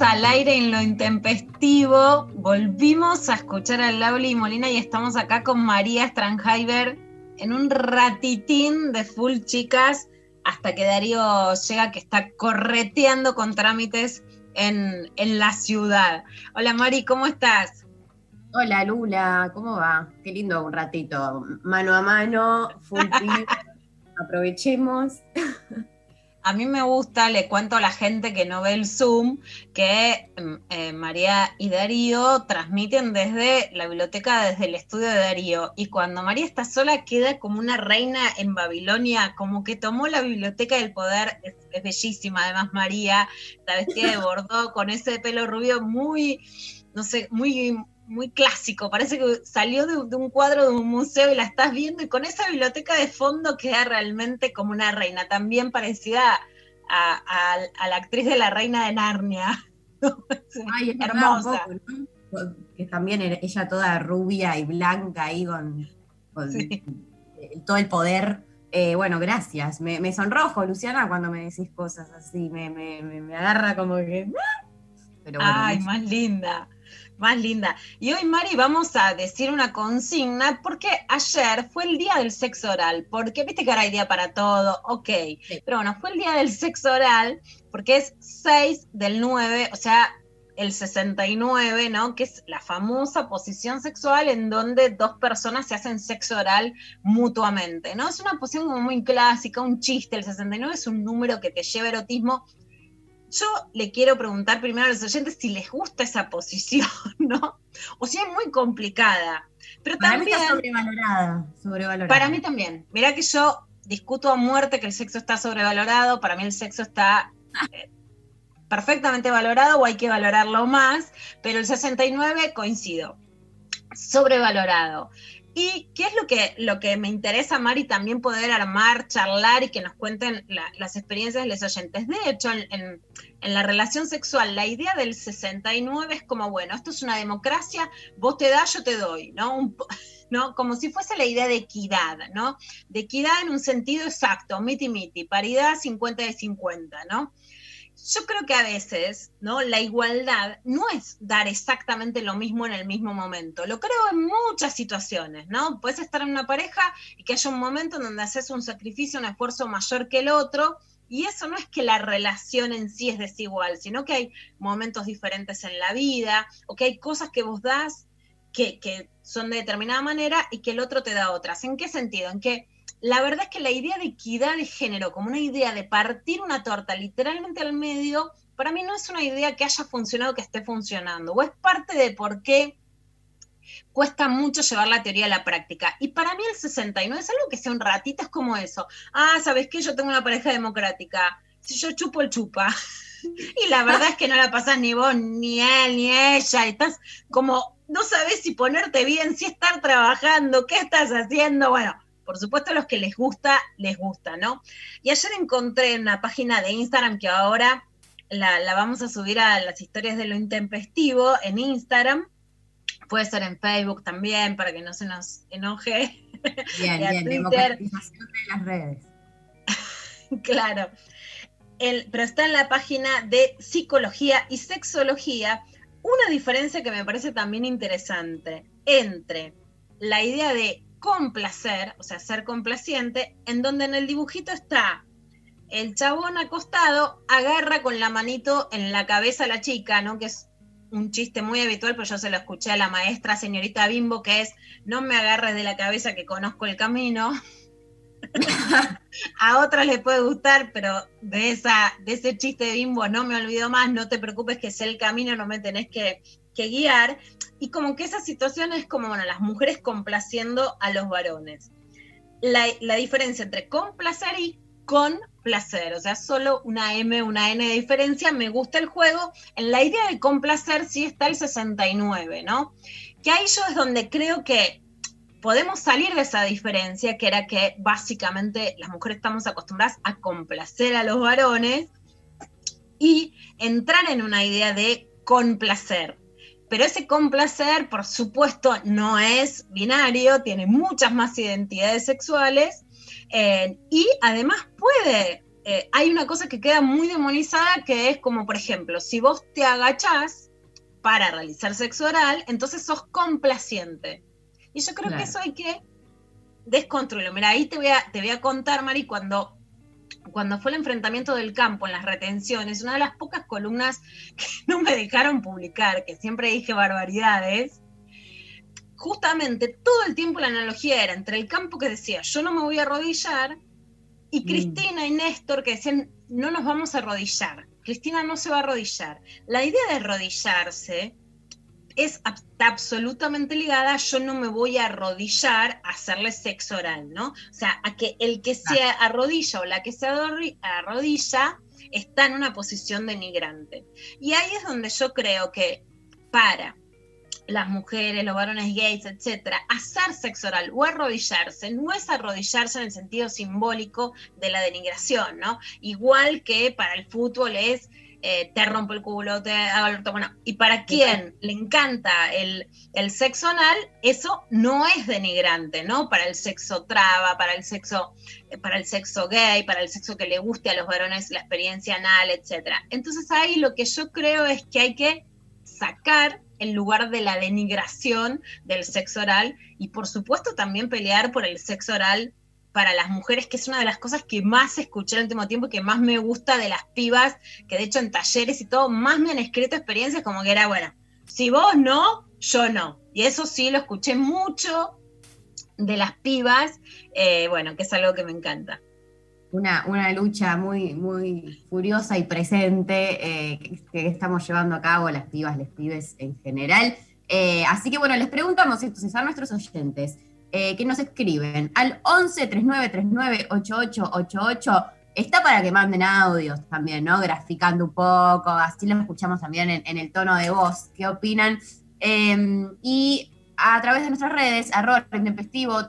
al aire en lo intempestivo. Volvimos a escuchar a Lauli Molina y estamos acá con María Stranheiber en un ratitín de full chicas hasta que Darío llega que está correteando con trámites en, en la ciudad. Hola Mari, ¿cómo estás? Hola Lula, ¿cómo va? Qué lindo un ratito, mano a mano, full. Aprovechemos. A mí me gusta, le cuento a la gente que no ve el Zoom, que mm, eh, María y Darío transmiten desde la biblioteca, desde el estudio de Darío. Y cuando María está sola, queda como una reina en Babilonia, como que tomó la biblioteca del poder. Es, es bellísima, además, María, está vestida de bordó, con ese pelo rubio muy, no sé, muy, muy clásico. Parece que salió de, de un cuadro de un museo y la estás viendo, y con esa biblioteca de fondo queda realmente como una reina, también parecida a, a- a la actriz de la reina de Narnia. Ay, es Hermosa. un poco, ¿no? Que también ella toda rubia y blanca ahí con, con Sí. todo el poder. Eh, bueno, gracias. Me, me sonrojo, Luciana, cuando me decís cosas así. Me, me, me- agarra como que. Pero bueno, Ay, mucho- más linda, más linda. Y hoy, Mari, vamos a decir una consigna, porque ayer fue el día del sexo oral, porque viste que ahora hay día para todo, ok. Pero bueno, fue el día del sexo oral, porque es 6 del 9, o sea, el 69, ¿no? Que es la famosa posición sexual en donde dos personas se hacen sexo oral mutuamente, ¿no? Es una posición como muy clásica, un chiste, el 69 es un número que te lleva erotismo. Yo le quiero preguntar primero a los oyentes si les gusta esa posición, ¿no? O si es muy complicada. Pero Para mí también, está sobrevalorada. sobrevalorada. para mí también. Mirá que yo discuto a muerte que el sexo está sobrevalorado. Para mí el sexo está eh, perfectamente valorado o hay que valorarlo más. Pero el 69 coincido. Sobrevalorado. ¿Y qué es lo que, lo que me interesa, Mari, también poder armar, charlar y que nos cuenten la- las experiencias de los oyentes? De hecho, en, en- la relación sexual, la idea del 69 es como, bueno, esto es una democracia, vos te das, yo te doy, ¿no? ¿no? Como si fuese la idea de equidad, ¿no? De equidad en un sentido exacto, miti miti, paridad 50 de 50, ¿no? Yo creo que a veces, ¿no? La igualdad no es dar exactamente lo mismo en el mismo momento. Lo creo en muchas situaciones, ¿no? Puedes estar en una pareja y que haya un momento en donde haces un sacrificio, un esfuerzo mayor que el otro, y eso no es que la relación en sí es desigual, sino que hay momentos diferentes en la vida, o que hay cosas que vos das que, que son de determinada manera y que el otro te da otras. ¿En qué sentido? En que la verdad es que la idea de equidad de género, como una idea de partir una torta literalmente al medio, para mí no es una idea que haya funcionado, que esté funcionando, o es parte de por qué cuesta mucho llevar la teoría a la práctica. Y para mí el 69 es algo que sea un ratito, es como eso. Ah, ¿sabes qué? Yo tengo una pareja democrática. Si yo chupo, el chupa. Y la verdad es que no la pasás ni vos, ni él, ni ella. Estás como, no sabes si ponerte bien, si estar trabajando, qué estás haciendo. Bueno, por supuesto, a los que les gusta, les gusta, ¿no? Y ayer encontré en una página de Instagram que ahora la, la vamos a subir a las historias de lo intempestivo en Instagram. Puede ser en Facebook también, para que no se nos enoje. Bien, y a bien, Twitter. democratización de las redes. claro. El- pero está en la página de psicología y sexología una diferencia que me parece también interesante entre la idea de complacer, o sea, ser complaciente, en donde en el dibujito está el chabón acostado, agarra con la manito en la cabeza a la chica, ¿no? Que es un chiste muy habitual, pues yo se lo escuché a la maestra señorita Bimbo, que es, no me agarres de la cabeza que conozco el camino. a otras les puede gustar, pero de, esa, de ese chiste de Bimbo no me olvido más, no te preocupes que sé el camino, no me tenés que guiar. Y como que esa situación es como, bueno, las mujeres complaciendo a los varones. La, la diferencia entre complacer y con placer, o sea, solo una M, una N de diferencia, me gusta el juego. En la idea de complacer sí está el 69, ¿no? Que ahí yo es donde creo que podemos salir de esa diferencia, que era que básicamente las mujeres estamos acostumbradas a complacer a los varones y entrar en una idea de complacer. Pero ese complacer, por supuesto, no es binario, tiene muchas más identidades sexuales eh, y además puede, eh, hay una cosa que queda muy demonizada que es como, por ejemplo, si vos te agachás para realizar sexo oral, entonces sos complaciente. Y yo creo que eso hay que desconstruirlo. Mira, ahí te voy a, te voy a contar, Mari, cuando cuando fue el enfrentamiento del campo en las retenciones, una de las pocas columnas que no me dejaron publicar, que siempre dije barbaridades, justamente todo el tiempo la analogía era entre el campo que decía, yo no me voy a arrodillar, y mm. Cristina y Néstor que decían, no nos vamos a arrodillar. Cristina no se va a arrodillar. La idea de arrodillarse es absolutamente ligada, yo no me voy a arrodillar a hacerle sexo oral, ¿no? O sea, a que el que se arrodilla o la que se arrodilla está en una posición denigrante. Y ahí es donde yo creo que para las mujeres, los varones gays, etcétera, hacer sexo oral o arrodillarse no es arrodillarse en el sentido simbólico de la denigración, ¿no? Igual que para el fútbol es eh, te rompo el culo, te hago bueno, y para quien le encanta el, el sexo anal, eso no es denigrante, ¿no? Para el sexo traba, para el sexo, eh, para el sexo gay, para el sexo que le guste a los varones la experiencia anal, etcétera. Entonces ahí lo que yo creo es que hay que sacar en lugar de la denigración del sexo oral y por supuesto también pelear por el sexo oral para las mujeres, que es una de las cosas que más escuché en el último tiempo y que más me gusta de las pibas, que de hecho en talleres y todo, más me han escrito experiencias como que era, bueno, si vos no, yo no. Y eso sí lo escuché mucho de las pibas, eh, bueno, que es algo que me encanta una, una lucha muy, muy furiosa y presente eh, que, estamos llevando a cabo las pibas, les pibes en general. Eh, así que bueno, les preguntamos entonces a nuestros oyentes eh, que nos escriben al 11 39 39 8888. Está para que manden audios también, ¿no? Graficando un poco, así lo escuchamos también en, el tono de voz. ¿Qué opinan? Em, y a través de nuestras redes, arroba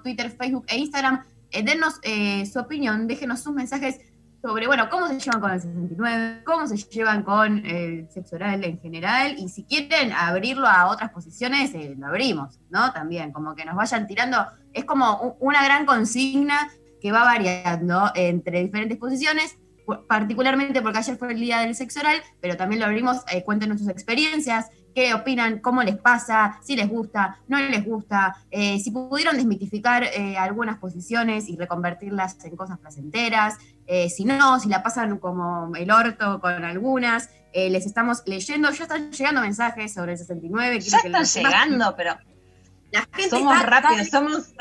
Twitter, Facebook e Instagram, eh, denos eh, su opinión, déjenos sus mensajes sobre, bueno, cómo se llevan con el 69, cómo se llevan con el sexo oral en general, y si quieren abrirlo a otras posiciones, eh, lo abrimos, ¿no? También, como que nos vayan tirando, es como una gran consigna que va variando entre diferentes posiciones, particularmente porque ayer fue el día del sexo oral, pero también lo abrimos, eh, cuéntenos sus experiencias, qué opinan, cómo les pasa, si les gusta, no les gusta, eh, si pudieron desmitificar eh, algunas posiciones y reconvertirlas en cosas placenteras, eh, si no, si la pasan como el orto con algunas. les estamos leyendo, ya están llegando mensajes sobre el 69. Ya están llegando, pero la gente somos rápidos, somos...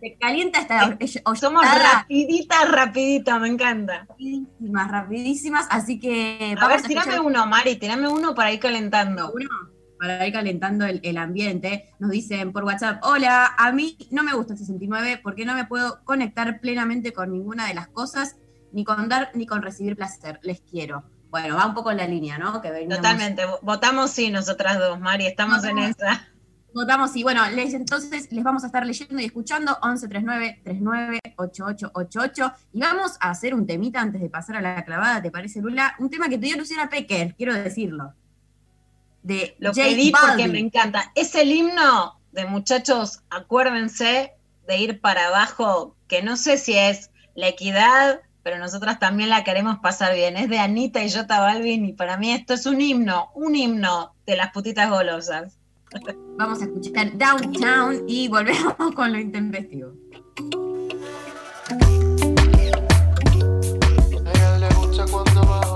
Se calienta esta Somos rapiditas, rapiditas, me encanta. Rapidísimas, rapidísimas, así que... A ver, tirame uno, Mari, tirame uno para ir calentando. Uno, para ir calentando el, ambiente. Nos dicen por WhatsApp, hola, a mí no me gusta el 69 porque no me puedo conectar plenamente con ninguna de las cosas, ni con dar ni con recibir placer. Les quiero. Bueno, va un poco en la línea, ¿no? Que Totalmente, votamos sí nosotras dos, Mari, estamos en esa. Votamos y bueno, les, entonces les vamos a estar leyendo y escuchando 1139 39 8888 y vamos a hacer un temita antes de pasar a la clavada, ¿te parece Lula? Un tema que te dio Luciana Pecker, quiero decirlo. De Lo pedí porque me encanta. Es el himno de muchachos, acuérdense de ir para abajo, que no sé si es la equidad, pero nosotras también la queremos pasar bien. Es de Anita y Jota Balvin y para mí esto es un himno, un himno de las putitas golosas. Vamos a escuchar Downtown y volvemos con lo intempestivo. A ella le gusta cuando bajo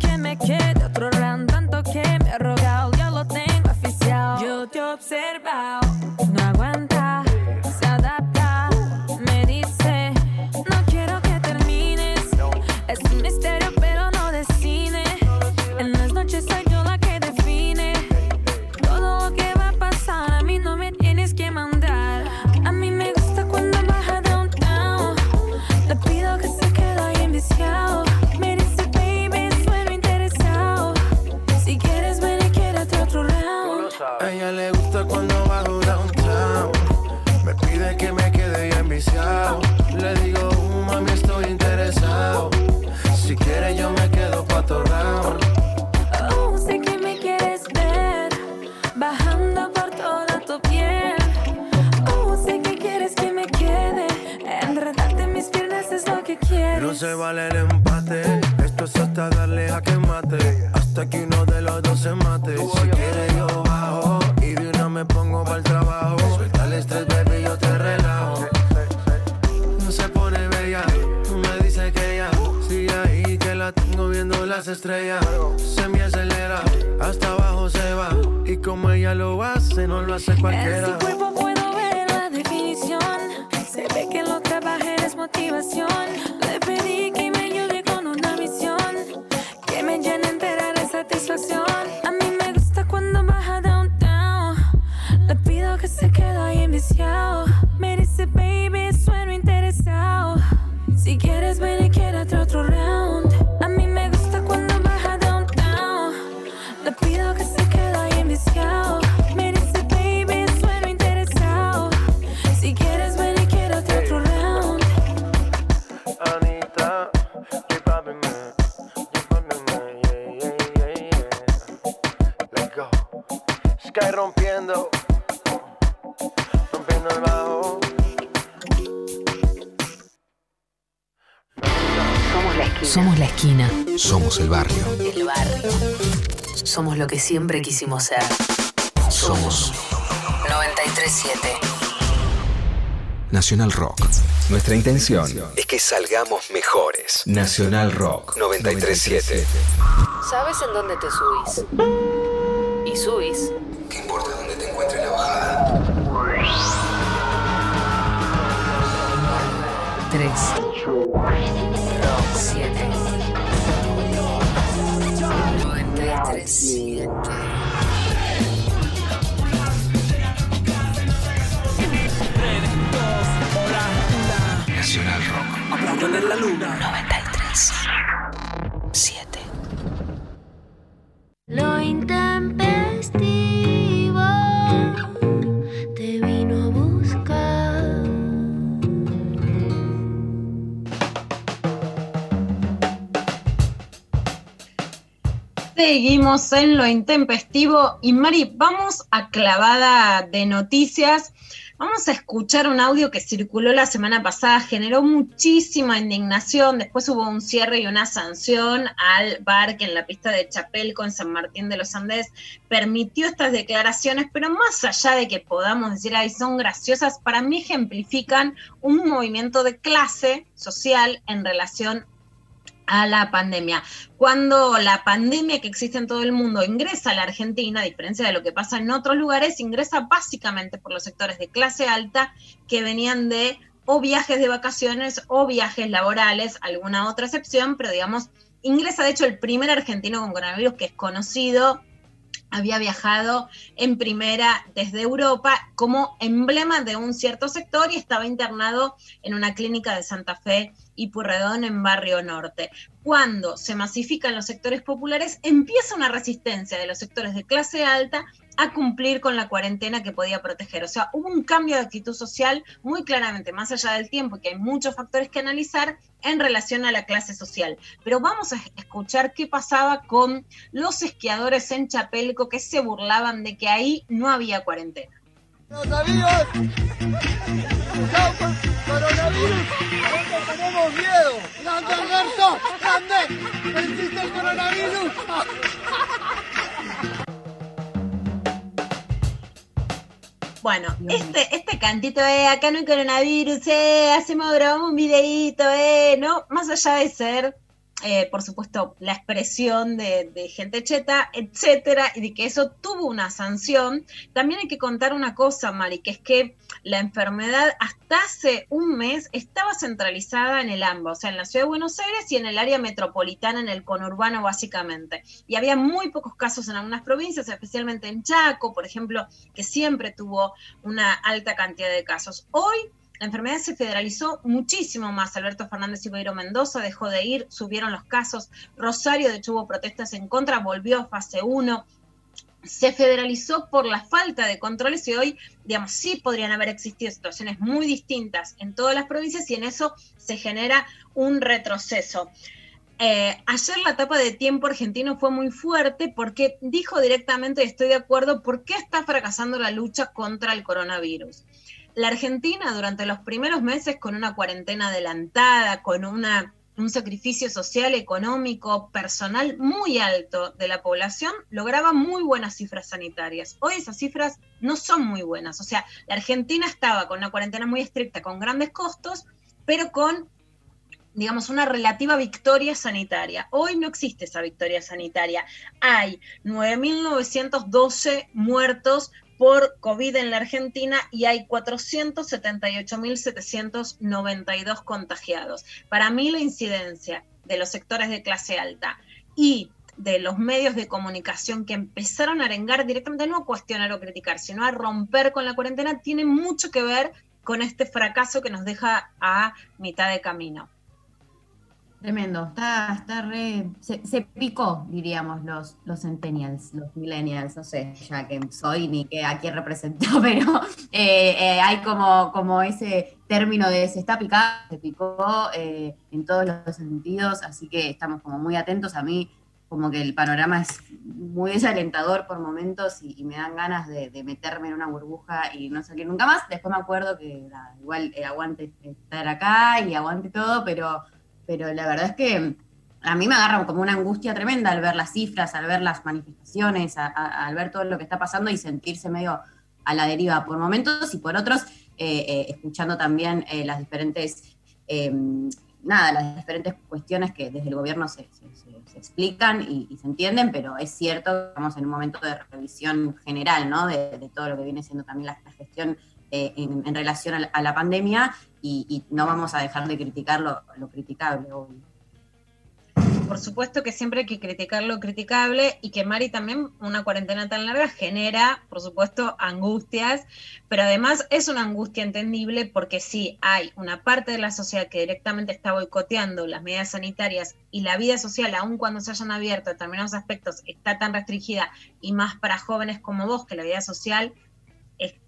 Que me quede otro round. Tanto que me ha rogado, ya lo tengo oficial. Yo te he observado. Siempre quisimos ser. Somos 937. Nacional Rock. Nuestra intención, Es que salgamos mejores. Nacional Rock 937. ¿Sabes en dónde te subís? Y subís. Seguimos en lo intempestivo. Y Mari, vamos a clavada de noticias. Vamos a escuchar un audio que circuló la semana pasada, generó muchísima indignación, después hubo un cierre y una sanción al bar que en la pista de Chapelco en San Martín de los Andes permitió estas declaraciones, pero más allá de que podamos decir, ay, son graciosas, para mí ejemplifican un movimiento de clase social en relación a la pandemia. Cuando la pandemia que existe en todo el mundo ingresa a la Argentina, a diferencia de lo que pasa en otros lugares, ingresa básicamente por los sectores de clase alta que venían de o viajes de vacaciones o viajes laborales, alguna otra excepción, pero digamos, ingresa de hecho el primer argentino con coronavirus que es conocido, había viajado en primera desde Europa como emblema de un cierto sector y estaba internado en una clínica de Santa Fe y Purredón en Barrio Norte. Cuando se masifican los sectores populares, empieza una resistencia de los sectores de clase alta a cumplir con la cuarentena que podía proteger. O sea, hubo un cambio de actitud social muy claramente, más allá del tiempo, que hay muchos factores que analizar en relación a la clase social. Pero vamos a escuchar qué pasaba con los esquiadores en Chapelco que se burlaban de que ahí no había cuarentena. Chao, coronavirus, no tenemos miedo. Grande Alberto, grande, existe el coronavirus. Bueno, este, este cantito de acá no hay coronavirus, eh, hacemos grabamos un videíto, eh, ¿no? Más allá de ser eh, por supuesto, la expresión de, gente cheta, etcétera, y de que eso tuvo una sanción. También hay que contar una cosa, Mari, que es que la enfermedad hasta hace un mes estaba centralizada en el AMBA, o sea, en la ciudad de Buenos Aires y en el área metropolitana, en el conurbano básicamente. Y había muy pocos casos en algunas provincias, especialmente en Chaco, por ejemplo, que siempre tuvo una alta cantidad de casos. Hoy la enfermedad se federalizó muchísimo más. Alberto Fernández Ibeiro Mendoza dejó de ir, subieron los casos. Rosario, de hecho, hubo protestas en contra, volvió a fase 1 se federalizó por la falta de controles y hoy, digamos, sí podrían haber existido situaciones muy distintas en todas las provincias y en eso se genera un retroceso. Eh, ayer la etapa de tiempo argentino fue muy fuerte porque dijo directamente, estoy de acuerdo, por qué está fracasando la lucha contra el coronavirus. La Argentina durante los primeros meses con una cuarentena adelantada, con un sacrificio social, económico, personal muy alto de la población, lograba muy buenas cifras sanitarias. Hoy esas cifras no son muy buenas. O sea, la Argentina estaba con una cuarentena muy estricta, con grandes costos, pero con digamos, una relativa victoria sanitaria. Hoy no existe esa victoria sanitaria. Hay 9.912 muertos por COVID en la Argentina y hay 478.792 contagiados. Para mí la incidencia de los sectores de clase alta y de los medios de comunicación que empezaron a arengar directamente, no a cuestionar o criticar, sino a romper con la cuarentena, tiene mucho que ver con este fracaso que nos deja a mitad de camino. Tremendo, está, está re. Se, picó, diríamos, los, los centennials, los millennials, no sé ya quién soy ni qué, a quién represento, pero eh, eh, hay como, como ese término de se está picado, se picó eh, en todos los sentidos, así que estamos como muy atentos. A mí, como que el panorama es muy desalentador por momentos y, me dan ganas de, meterme en una burbuja y no salir nunca más. Después me acuerdo que igual aguante estar acá y aguante todo, pero pero la verdad es que a mí me agarra como una angustia tremenda al ver las cifras, al ver las manifestaciones, al ver todo lo que está pasando y sentirse medio a la deriva por momentos y por otros, eh, eh, escuchando también eh, las diferentes, em, nada, las diferentes cuestiones que desde el gobierno se, explican y, se entienden, pero es cierto que estamos en un momento de revisión general, ¿no? De, todo lo que viene siendo también la, gestión en, relación a la pandemia y, no vamos a dejar de criticar lo, criticable, Por supuesto que siempre hay que criticar lo criticable y que Mari también una cuarentena tan larga genera, por supuesto, angustias, pero además es una angustia entendible porque sí hay una parte de la sociedad que directamente está boicoteando las medidas sanitarias y la vida social, aun cuando se hayan abierto determinados aspectos, está tan restringida y más para jóvenes como vos que la vida social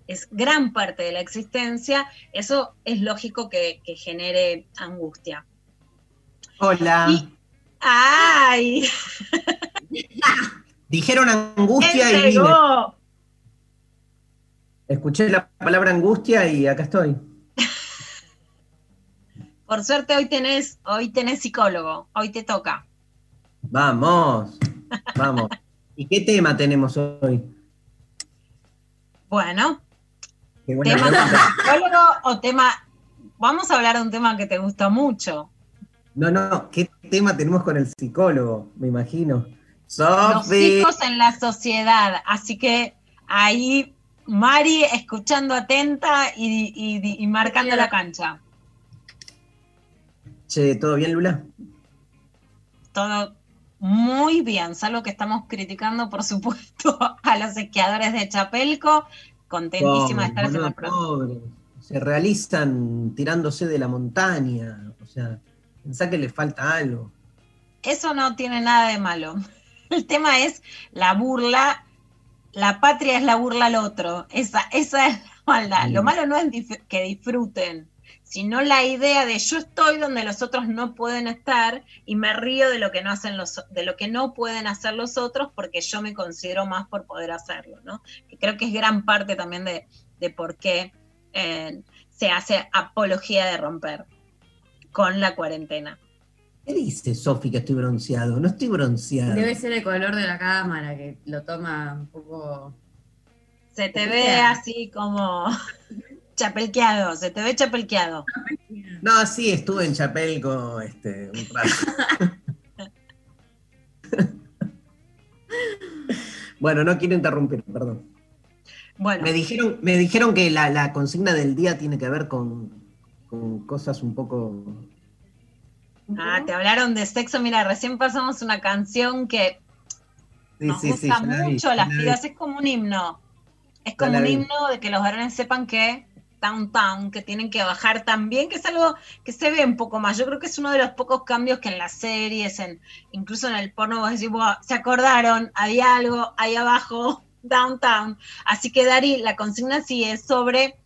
es, gran parte de la existencia, eso es lógico que, genere angustia. Hola. ¡Ay! Dijeron angustia y Escuché la palabra angustia y acá estoy. Por suerte hoy tenés, hoy tenés psicólogo, hoy te toca. Vamos, vamos. ¿Y qué tema tenemos hoy? Bueno, tema psicólogo o tema. Vamos a hablar de un tema que te gusta mucho. No, no, ¿qué tema tenemos con el psicólogo? Me imagino. Los hijos en la sociedad. Así que ahí Mari escuchando atenta y, marcando la cancha. Che, ¿todo bien, Lula? Todo muy bien, salvo que estamos criticando, por supuesto, a los esquiadores de Chapelco. Contentísima de estar en el Se realizan tirándose de la montaña. O sea, pensá que le falta algo. Eso no tiene nada de malo. El tema es la burla La patria es la burla al otro. Esa, esa es la maldad. Lo malo no es que disfruten, sino la idea de yo estoy donde los otros no pueden estar y me río de lo que no hacen los de lo que no pueden hacer los otros porque yo me considero más por poder hacerlo, ¿no? Que creo que es gran parte también de, de por qué eh, se hace apología de romper con la cuarentena. ¿Qué dice Sofi que estoy bronceado? No estoy bronceado. Debe ser el color de la cámara que lo toma un poco. Se te ¿Por ve así como chapelqueado, se te ve chapelqueado. No, sí, estuve en Chapelco este, un rato. bueno, no quiero interrumpir, perdón. Bueno, Me dijeron, me dijeron que la, la consigna del día tiene que ver con, con cosas un poco. ah, te hablaron de sexo. Mira, recién pasamos una canción que Sí, nos sí, sí, gusta la vi, mucho las la vi. pibas, es como un himno. Es como la un vi. himno de que los varones sepan que downtown, que tienen que bajar también, que es algo que se ve un poco más. Yo creo que es uno de los pocos cambios que en las series, en, incluso en el porno, vos decís, "Buah, se acordaron, había algo ahí abajo, downtown. Así que Dari, la consigna sí es sobre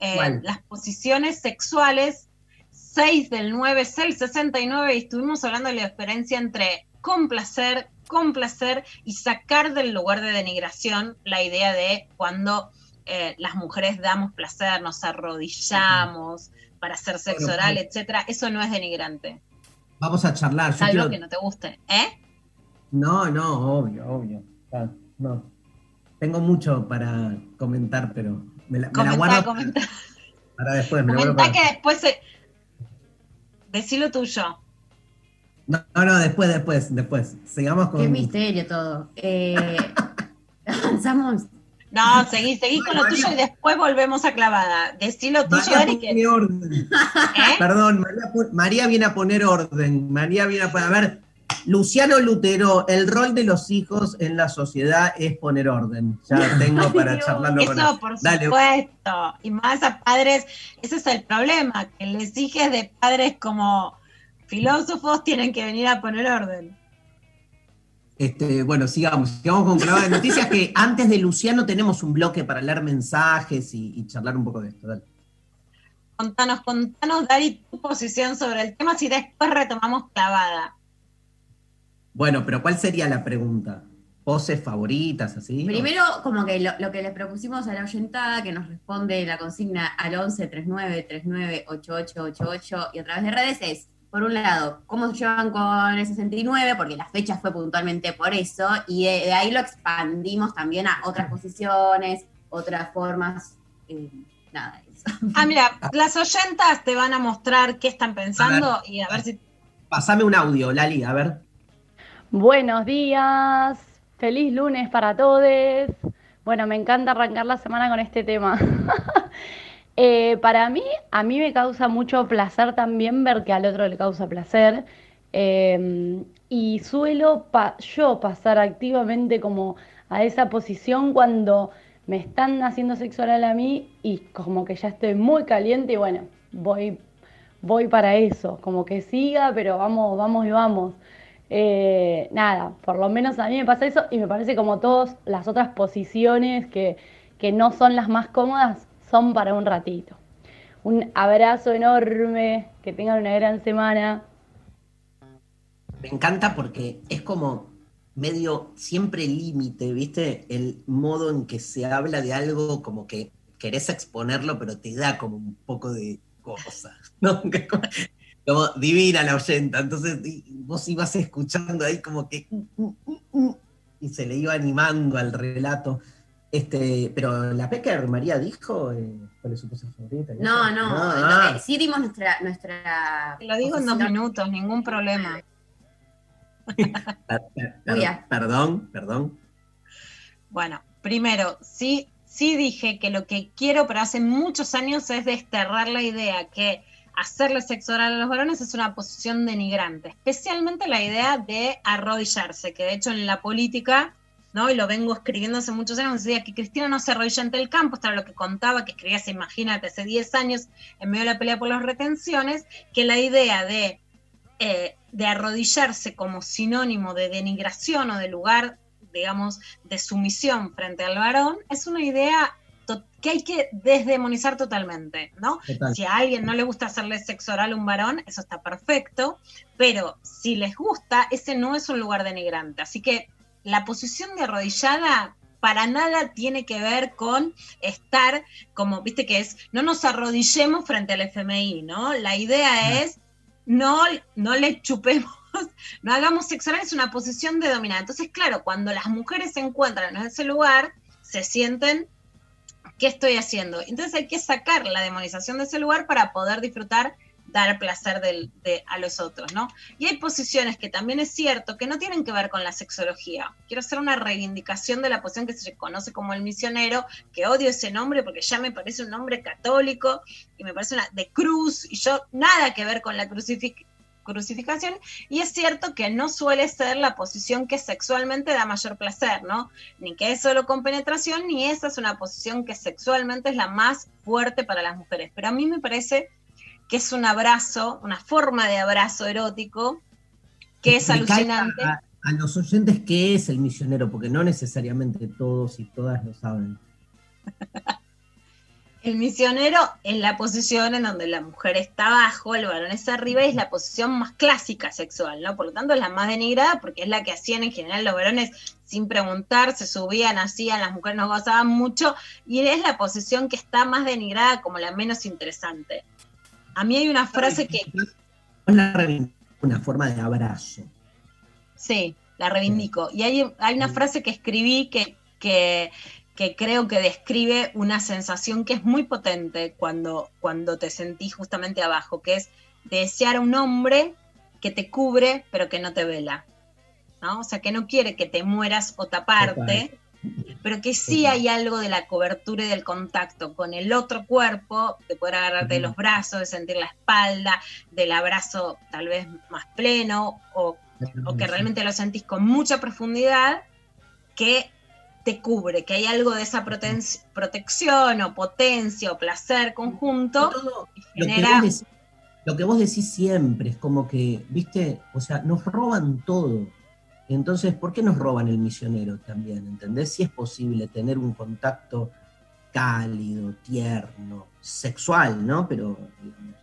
eh, las posiciones sexuales 6 del 9, 6, 69, y estuvimos hablando de la diferencia entre complacer, complacer y sacar del lugar de denigración la idea de cuando eh, las mujeres damos placer, nos arrodillamos para hacer sexo Bueno, oral, pues- etcétera. Eso no es denigrante, Vamos a charlar. Yo salvo quiero- que no te guste, ¿eh? No, no, obvio, obvio. Ah, no. Tengo mucho para comentar, pero me la, me la Comentá, guardo comentá, para después. Me la guardo comentá para- que después se... Decí lo tuyo. No, no, no, después, después, después. Sigamos con. Qué misterio todo. Eh, avanzamos. No, seguí, seguí con lo María- tuyo y después volvemos a clavada. Decí lo tuyo, María Dari, que... orden. ¿eh? Perdón, María, viene a poner orden. María viene a poner. A ver, Luciano Lutero, el rol de los hijos en la sociedad es poner orden. Ya tengo para charlarlo con Eso, él. por Dale. supuesto. Y más a padres, ese es el problema, que les hijas de padres como filósofos tienen que venir a poner orden. Este, bueno, sigamos, sigamos con clavada de noticias que antes de Luciano tenemos un bloque para leer mensajes y, y charlar un poco de esto. Dale. Contanos, contanos, Dari, tu posición sobre el tema, si después retomamos clavada. Bueno, pero ¿cuál sería la pregunta? ¿Poses favoritas, así? Primero, como que lo, lo que le propusimos a la oyentada, que nos responde la consigna al 11 39 39 8888 y a través de redes es, por un lado, cómo se llevan con el 69, porque la fecha fue puntualmente por eso, y de, de ahí lo expandimos también a otras posiciones, otras formas, eh, nada, eso. Ah, mira, las oyentas te van a mostrar qué están pensando y a ver si Pasame un audio, Lali, a ver. Buenos días, feliz lunes para todos. Bueno, me encanta arrancar la semana con este tema. Eh, para mí, a mí me causa mucho placer también ver que al otro le causa placer. eh, y suelo yo pasar activamente como a esa posición cuando me están haciendo sexo oral a mí y como que ya estoy muy caliente y bueno, voy, voy para eso, como que siga, pero vamos, vamos y vamos. Eh, nada, por lo menos a mí me pasa eso y me parece como todas las otras posiciones que, que no son las más cómodas son para un ratito. Un abrazo enorme, que tengan una gran semana. Me encanta porque es como medio siempre límite, ¿viste? El modo en que se habla de algo como que querés exponerlo, pero te da como un poco de. Que Como, divina la oyenta, entonces vos ibas escuchando ahí como que uh, uh, uh, y se le iba animando al relato. Este, pero la Pecker María dijo eh, cuál es su cosa favorita. No, eso. no, Ah, que sí dimos nuestra... nuestra Lo digo en dos minutos, ningún problema. perdón, perdón. Bueno, primero, sí, sí dije que lo que quiero, pero hace muchos años, es desterrar la idea que hacerle sexo oral a los varones es una posición denigrante, especialmente la idea de arrodillarse, que de hecho en la política, ¿no? Y lo vengo escribiendo hace muchos años, decía que Cristina no se arrodilla ante el campo, esto era lo que contaba, que escribía, hace, imagínate, hace 10 años, en medio de la pelea por las retenciones, que la idea de, eh, de arrodillarse como sinónimo de denigración o de lugar digamos, de sumisión frente al varón, es una idea que hay que desdemonizar totalmente, ¿no? Total. Si a alguien no le gusta hacerle sexo oral a un varón, eso está perfecto, pero si les gusta, ese no es un lugar denigrante. Así que la posición de arrodillada para nada tiene que ver con estar como, viste que es, no nos arrodillemos frente al FMI, ¿no? La idea es no, no le chupemos, no hagamos sexo es una posición de dominar. Entonces, claro, cuando las mujeres se encuentran en ese lugar, se sienten, ¿qué estoy haciendo? Entonces hay que sacar la demonización de ese lugar para poder disfrutar, dar placer de, a los otros, ¿no? Y hay posiciones que también es cierto que no tienen que ver con la sexología. Quiero hacer una reivindicación de la posición que se conoce como el misionero, que odio ese nombre porque ya me parece un nombre católico y me parece una de cruz, y yo nada que ver con la crucific- crucificación, y es cierto que no suele ser la posición que sexualmente da mayor placer, ¿no? Ni que es solo con penetración, ni esa es una posición que sexualmente es la más fuerte para las mujeres. Pero a mí me parece que es un abrazo, una forma de abrazo erótico, que es alucinante. A, a los oyentes qué es el misionero, porque no necesariamente todos y todas lo saben. El misionero es la posición en donde la mujer está abajo, el varón está arriba y es la posición más clásica sexual, ¿no? Por lo tanto es la más denigrada porque es la que hacían en general los varones sin preguntar, se subían, hacían, las mujeres nos gozaban mucho y es la posición que está más denigrada como la menos interesante. A mí hay una frase que, una forma de abrazo. Sí, la reivindico. Y hay, hay una frase que escribí que, que, que creo que describe una sensación que es muy potente cuando, cuando te sentís justamente abajo, que es desear a un hombre que te cubre pero que no te vela. ¿no? O sea, que no quiere que te mueras o taparte, pero que sí hay algo de la cobertura y del contacto con el otro cuerpo, de poder agarrarte de los brazos, de sentir la espalda, del abrazo tal vez más pleno o o que realmente lo sentís con mucha profundidad, que te cubre, que hay algo de esa protección o potencia o placer conjunto Todo que lo que, genera... vos decís, lo que vos decís siempre es como que, viste, o sea, nos roban todo. Entonces, ¿por qué nos roban el misionero también? ¿Entendés? Si es posible tener un contacto cálido, tierno, sexual, ¿no? Pero, digamos,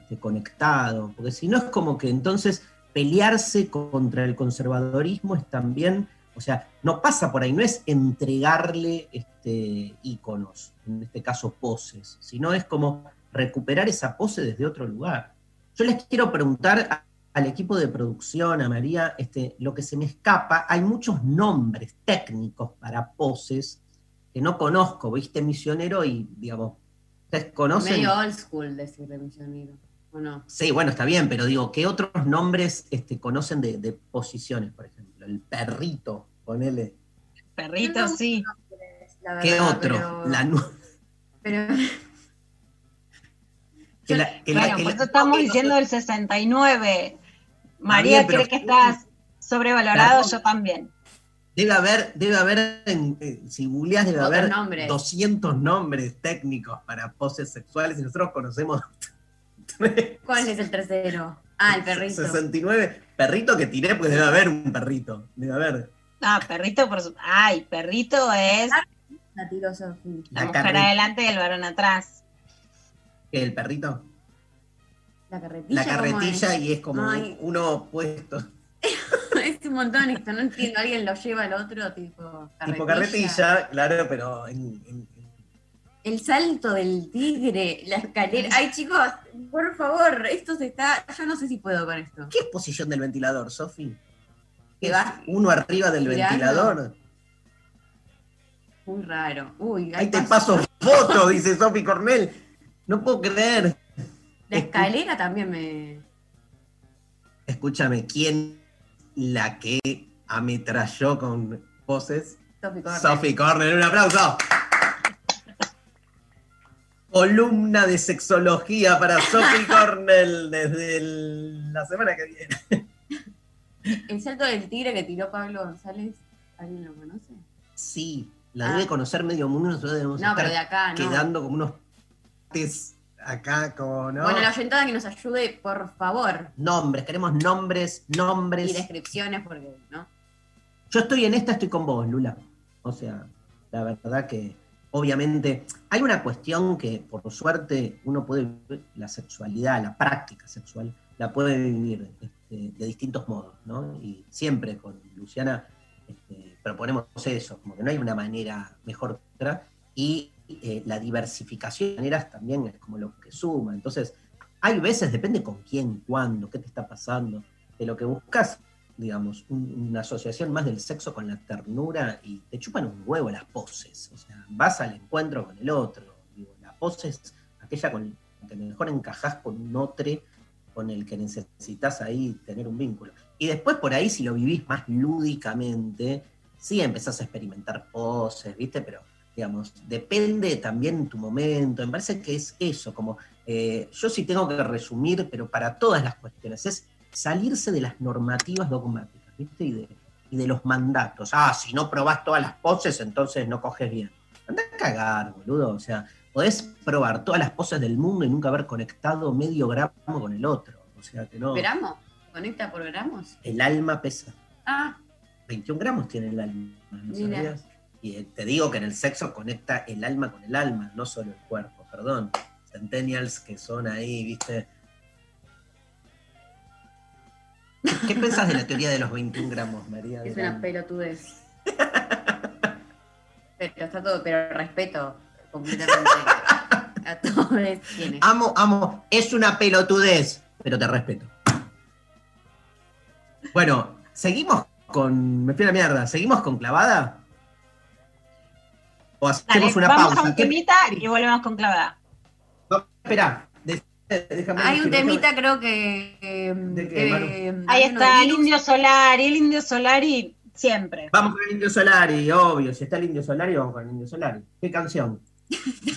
este, conectado. Porque si no es como que entonces pelearse contra el conservadorismo es también, o sea, no pasa por ahí, no es entregarle este, íconos, en este caso poses, sino es como recuperar esa pose desde otro lugar. Yo les quiero preguntar al equipo de producción, a María, este, lo que se me escapa, hay muchos nombres técnicos para poses que no conozco, viste, misionero y, digamos, ¿ustedes conocen? Medio old school decirle misionero, ¿o no? Sí, bueno, está bien, pero digo, ¿qué otros nombres este, conocen de, de posiciones, por ejemplo? El perrito, ponele. Perrito, No, sí. ¿Qué otro? Pero, La nu- pero- que la- que la- Bueno, que por la- eso estamos diciendo el 69. María bien, pero- cree que estás sobrevalorado, Perdón. yo también. Debe haber, debe haber, en- eh, si googleás, debe haber nombres. 200 nombres técnicos para poses sexuales y nosotros conocemos ¿Cuál es el tercero? Ah, el perrito. 69. Perrito que tiré, pues debe haber un perrito. Debe haber. Ah, perrito, por su... Ay, perrito es La Sofi. la, mujer adelante y el varón atrás. ¿Qué, ¿El perrito? La carretilla. La ¿cómo carretilla y es como Ay. uno puesto. es un montón esto, no entiendo. Alguien lo lleva al otro, tipo carretilla. Tipo carretilla, claro, pero en- en- El salto del tigre, la escalera. Ay, chicos, por favor, esto se está. Yo no sé si puedo con esto. ¿Qué es posición del ventilador, Sofi? Que ¿Es vas uno arriba del ventilador? Muy raro. Uy, Ahí te paso foto, dice Sofi Cornell. No puedo creer. La escalera también me. Escúchame, ¿quién la que ametralló con poses? Sofi Cornell. Sophie Cornell, un aplauso. Columna de sexología para Sophie Cornell desde el- la semana que viene. El salto del tigre que tiró Pablo González, ¿alguien lo conoce? Sí, la Ah. debe conocer medio mundo, nosotros debemos No, estar pero de acá, no. quedando como unos pates acá, como, ¿no? Bueno, la oyentada que nos ayude, por favor. Nombres, queremos nombres, nombres. Y descripciones, porque, ¿no? yo estoy en esta, estoy con vos, Lula. O sea, la verdad que obviamente hay una cuestión que por suerte uno puede vivir la sexualidad, la práctica sexual, la puede vivir este, de distintos modos, ¿no? Y siempre con Luciana este, proponemos eso, como que no hay una manera mejor que otra, y eh, la diversificación de maneras también es como lo que suma. Entonces, hay veces, depende con quién, cuándo, qué te está pasando, de lo que buscas, digamos, un- una asociación más del sexo con la ternura y te chupan un huevo las poses. O sea, vas al encuentro con el otro. Digo, la pose es aquella con la que mejor encajás con un otro con el que necesitas ahí tener un vínculo. Y después por ahí, si lo vivís más lúdicamente, sí empezás a experimentar poses, ¿viste? Pero, digamos, depende también tu momento. Me parece que es eso, como eh, yo sí tengo que resumir, pero para todas las cuestiones, es salirse de las normativas dogmáticas, ¿viste? Y de, y de los mandatos. Ah, si no probás todas las poses, entonces no coges bien. Anda a cagar, boludo. O sea, podés probar todas las poses del mundo y nunca haber conectado medio gramo con el otro. O sea que no. ¿Gramos? ¿Conecta por gramos? El alma pesa. Ah, 21 gramos tiene el alma, ¿no Mira. sabías? Y eh, te digo que en el sexo conecta el alma con el alma, no solo el cuerpo, perdón. Centennials que son ahí, ¿viste? ¿Qué pensás de la teoría de los 21 gramos, María? es una pelotudez. pero está todo, pero respeto completamente a todos quienes. Amo, amo, es una pelotudez, pero te respeto. Bueno, seguimos con. Me fui a la mierda, ¿seguimos con clavada? O Dale, hacemos una vamos a pausa. un ¿Qué- temita y volvemos con clavada. No, espera, déjame Hay un temita, creo que. eh, ¿De qué, que- Ahí está el indio solar y el indio solari siempre. Vamos con el Indio Solari, obvio. Si está el Indio Solari, vamos con el Indio Solari. ¿Qué canción?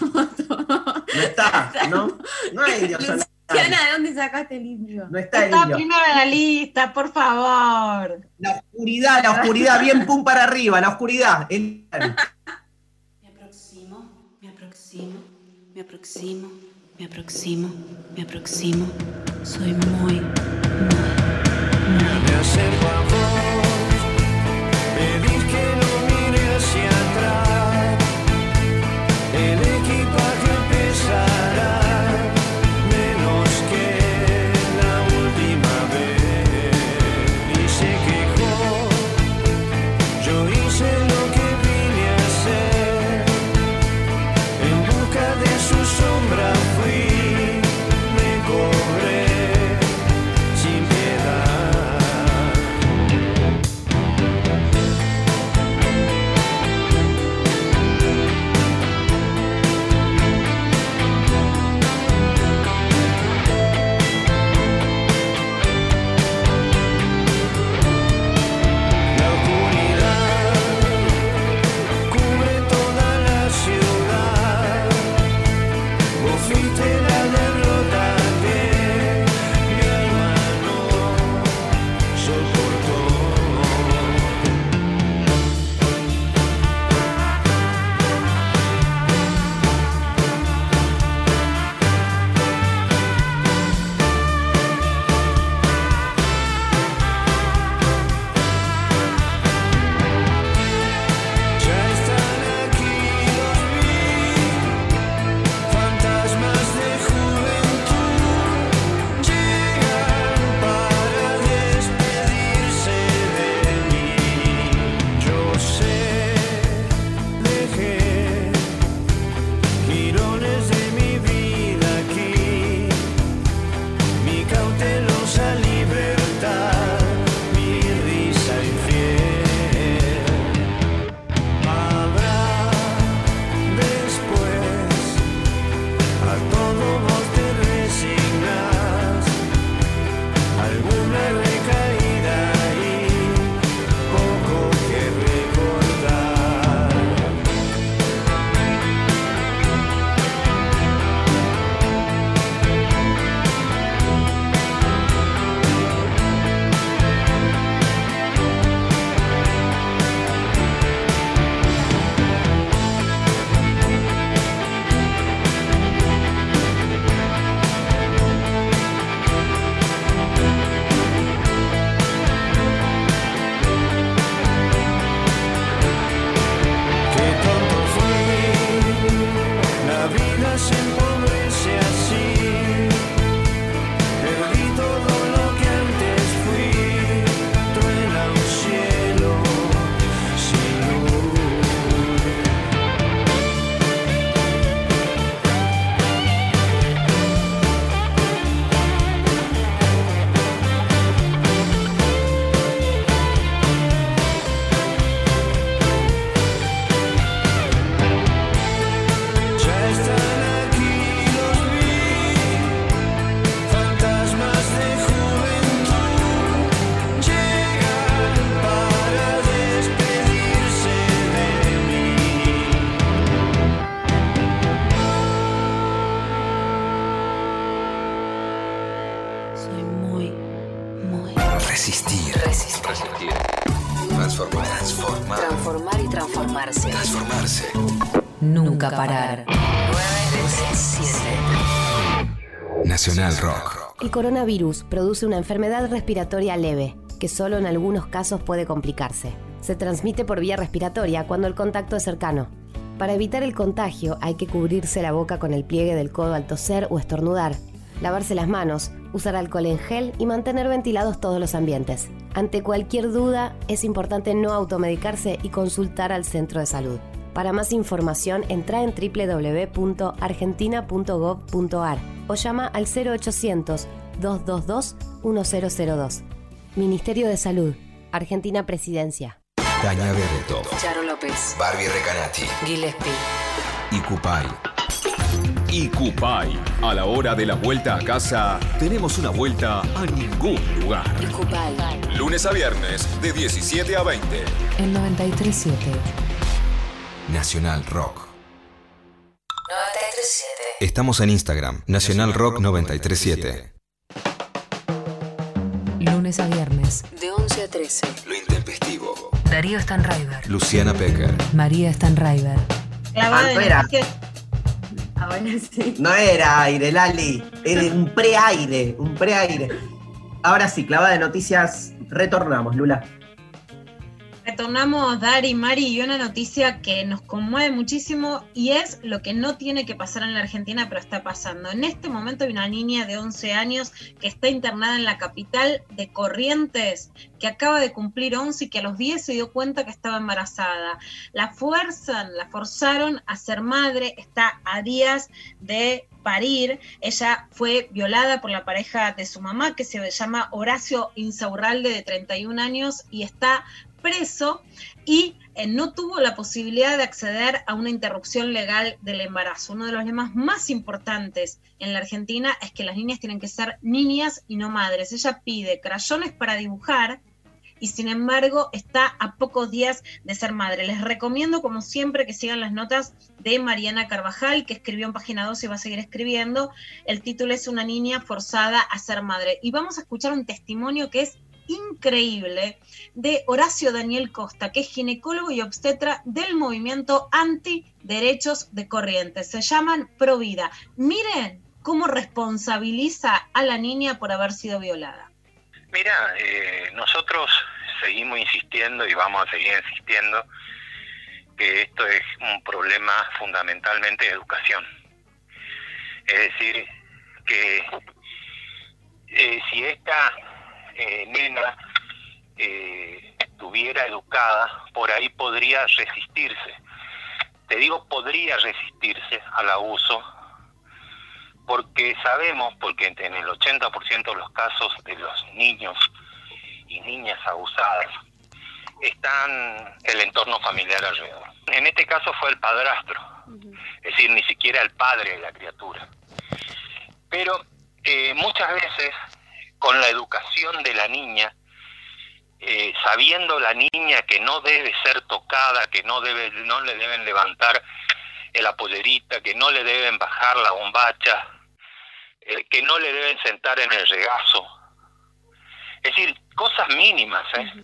No está, ¿no? No hay Indio Solari. Luciana, ¿de dónde sacaste el indio? No está el Está Indio. primero en la lista, por favor. La oscuridad, la oscuridad, bien pum para arriba, la oscuridad. El- Me aproximo, me aproximo, me aproximo, me aproximo, me aproximo. Soy muy, Me acerco a vos, que no mire hacia atrás. El equipaje pesará menos que la última vez. Y se quejó, yo hice lo Nunca parar. 937. Nacional Rock. El coronavirus produce una enfermedad respiratoria leve, que solo en algunos casos puede complicarse. Se transmite por vía respiratoria cuando el contacto es cercano. Para evitar el contagio hay que cubrirse la boca con el pliegue del codo al toser o estornudar, lavarse las manos, usar alcohol en gel y mantener ventilados todos los ambientes. Ante cualquier duda, es importante no automedicarse y consultar al centro de salud. Para más información, entra en www.argentina.gov.ar o llama al 0800-222-1002. Ministerio de Salud, Argentina Presidencia. Daña Bereto. Charo López. Barbie Recanati. Gillespie. Y Cupay. Y Cupay. A la hora de la vuelta a casa, tenemos una vuelta a ningún lugar. Cupay. Lunes a viernes, de 17 a 20. El 937. Nacional Rock. 937. Estamos en Instagram. Nacional Rock 937. Lunes a viernes, de 11 a 13. Lo intempestivo. Darío Stanraiver. Luciana Pecker. María Stanraiver. Clavada Ah, de no era. noticias. Ahora sí. No era aire, Lali. Era un preaire, un preaire. Ahora sí, clavada de noticias. Retornamos, Lula. Retornamos, Dari, Mari, y una noticia que nos conmueve muchísimo y es lo que no tiene que pasar en la Argentina, pero está pasando. En este momento hay una niña de 11 años que está internada en la capital de Corrientes, que acaba de cumplir 11 y que a los 10 se dio cuenta que estaba embarazada. La fuerzan, la forzaron a ser madre, está a días de parir. Ella fue violada por la pareja de su mamá, que se llama Horacio Insaurralde, de 31 años, y está preso y eh, no tuvo la posibilidad de acceder a una interrupción legal del embarazo. Uno de los lemas más importantes en la Argentina es que las niñas tienen que ser niñas y no madres. Ella pide crayones para dibujar y sin embargo está a pocos días de ser madre. Les recomiendo, como siempre, que sigan las notas de Mariana Carvajal, que escribió en página 2 y va a seguir escribiendo. El título es Una niña forzada a ser madre. Y vamos a escuchar un testimonio que es increíble de Horacio Daniel Costa, que es ginecólogo y obstetra del movimiento anti-derechos de Corrientes. Se llaman Provida. Miren cómo responsabiliza a la niña por haber sido violada. Mira, eh, nosotros seguimos insistiendo y vamos a seguir insistiendo que esto es un problema fundamentalmente de educación. Es decir, que eh, si esta eh, nena eh, estuviera educada, por ahí podría resistirse. Te digo, podría resistirse al abuso, porque sabemos, porque en el 80% de los casos de los niños y niñas abusadas, están el entorno familiar alrededor. En este caso fue el padrastro, es decir, ni siquiera el padre de la criatura. Pero eh, muchas veces con la educación de la niña, eh, sabiendo la niña que no debe ser tocada, que no debe, no le deben levantar la pollerita, que no le deben bajar la bombacha, eh, que no le deben sentar en el regazo. Es decir, cosas mínimas, ¿eh?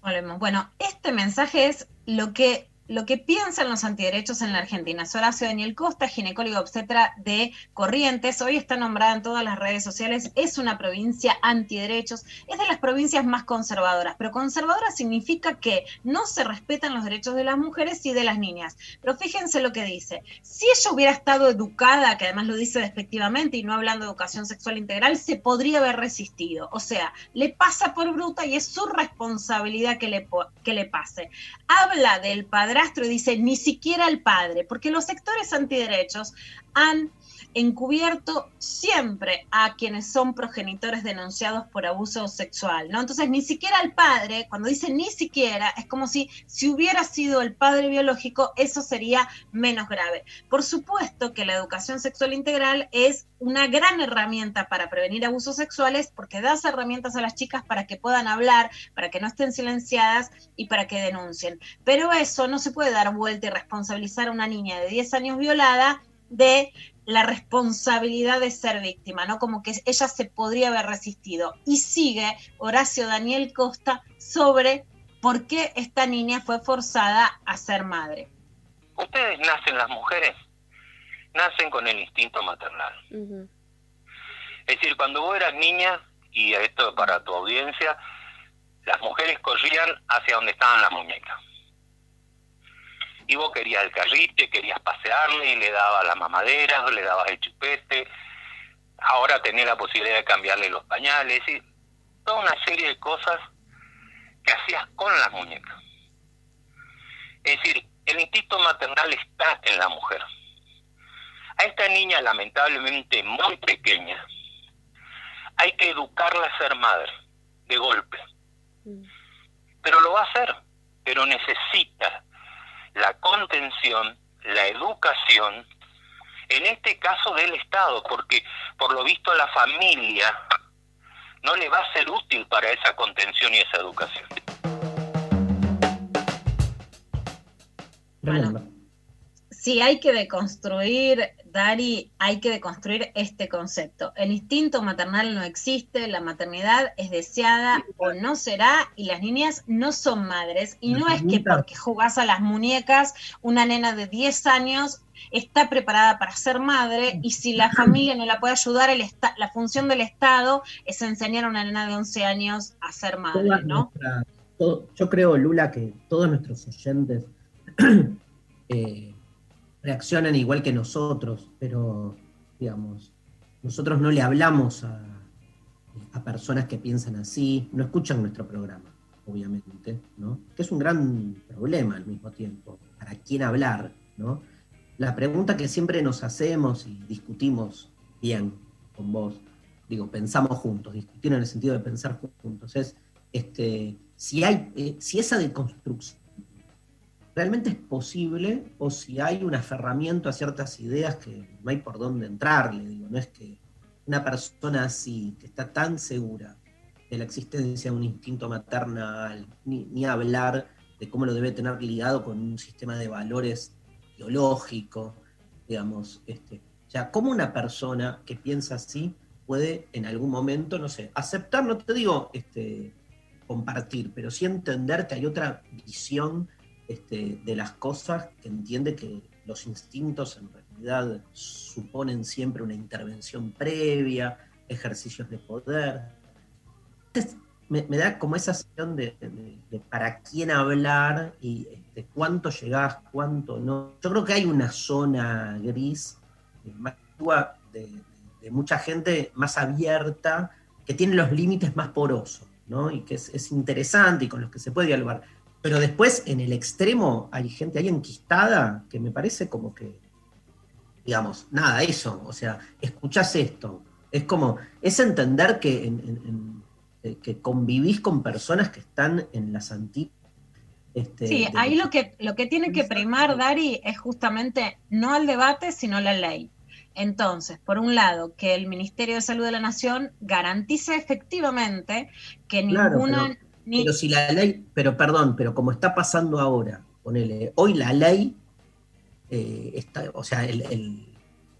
Volvemos. Bueno, este mensaje es lo que lo que piensan los antiderechos en la Argentina. Horacio Daniel Costa, ginecólogo obstetra de Corrientes. Hoy está nombrada en todas las redes sociales. Es una provincia antiderechos. Es de las provincias más conservadoras. Pero conservadora significa que no se respetan los derechos de las mujeres y de las niñas. Pero fíjense lo que dice. Si ella hubiera estado educada, que además lo dice despectivamente y no hablando de educación sexual integral, se podría haber resistido. O sea, le pasa por bruta y es su responsabilidad que le, que le pase. Habla del padre y dice ni siquiera el padre, porque los sectores antiderechos han encubierto siempre a quienes son progenitores denunciados por abuso sexual, ¿no? Entonces, ni siquiera el padre, cuando dice ni siquiera, es como si si hubiera sido el padre biológico, eso sería menos grave. Por supuesto que la educación sexual integral es una gran herramienta para prevenir abusos sexuales porque das herramientas a las chicas para que puedan hablar, para que no estén silenciadas y para que denuncien. Pero eso no se puede dar vuelta y responsabilizar a una niña de 10 años violada de la responsabilidad de ser víctima, ¿no? Como que ella se podría haber resistido. Y sigue Horacio Daniel Costa sobre por qué esta niña fue forzada a ser madre. Ustedes nacen las mujeres, nacen con el instinto maternal. Es decir, cuando vos eras niña, y esto para tu audiencia, las mujeres corrían hacia donde estaban las muñecas. Y vos querías el carrite, querías pasearle y le dabas la mamadera, le dabas el chupete. Ahora tenés la posibilidad de cambiarle los pañales y toda una serie de cosas que hacías con las muñecas. Es decir, el instinto maternal está en la mujer. A esta niña, lamentablemente muy pequeña, hay que educarla a ser madre, de golpe. Pero lo va a hacer, pero necesita la contención, la educación, en este caso del Estado, porque por lo visto la familia no le va a ser útil para esa contención y esa educación. Si hay que deconstruir, Dari, hay que deconstruir este concepto. El instinto maternal no existe, la maternidad es deseada o no será, y las niñas no son madres. Y no es que porque jugás a las muñecas, una nena de 10 años está preparada para ser madre, y si la familia no la puede ayudar, el la función del Estado es enseñar a una nena de 11 años a ser madre, ¿no? yo creo, Lula, que todos nuestros oyentes eh, reaccionan igual que nosotros, pero, digamos, nosotros no le hablamos a, personas que piensan así, no escuchan nuestro programa, obviamente, ¿no? Que es un gran problema al mismo tiempo, para quién hablar, ¿no? La pregunta que siempre nos hacemos y discutimos bien con vos, digo, pensamos juntos, discutir en el sentido de pensar juntos, es este, si hay, eh, si esa deconstrucción realmente es posible o si hay un aferramiento a ciertas ideas que no hay por dónde entrarle. Digo, no es que una persona así, que está tan segura de la existencia de un instinto maternal, ni, hablar de cómo lo debe tener ligado con un sistema de valores biológico, digamos, este, o sea, cómo una persona que piensa así puede en algún momento, no sé, aceptar, no te digo este, compartir, pero sí entender que hay otra visión este, de las cosas que entiende que los instintos en realidad suponen siempre una intervención previa, ejercicios de poder. me, da como esa sensación de, para quién hablar y este, cuánto llegás, cuánto no. Yo creo que hay una zona gris eh, más de, mucha gente más abierta que tiene los límites más porosos, ¿no? Y que es interesante y con los que se puede dialogar pero después, en el extremo, hay gente ahí enquistada que me parece como que, digamos, nada, eso. O sea, escuchás esto. Es como, es entender que, eh, que convivís con personas que están en las antiguas. Este, sí, ahí lo que, lo que tiene que primar, Dari, es justamente no al debate, sino la ley. Entonces, por un lado, que el Ministerio de Salud de la Nación garantice efectivamente que ninguna pero si la ley, pero perdón, pero como está pasando ahora, ponele, hoy la ley, eh, está, o sea,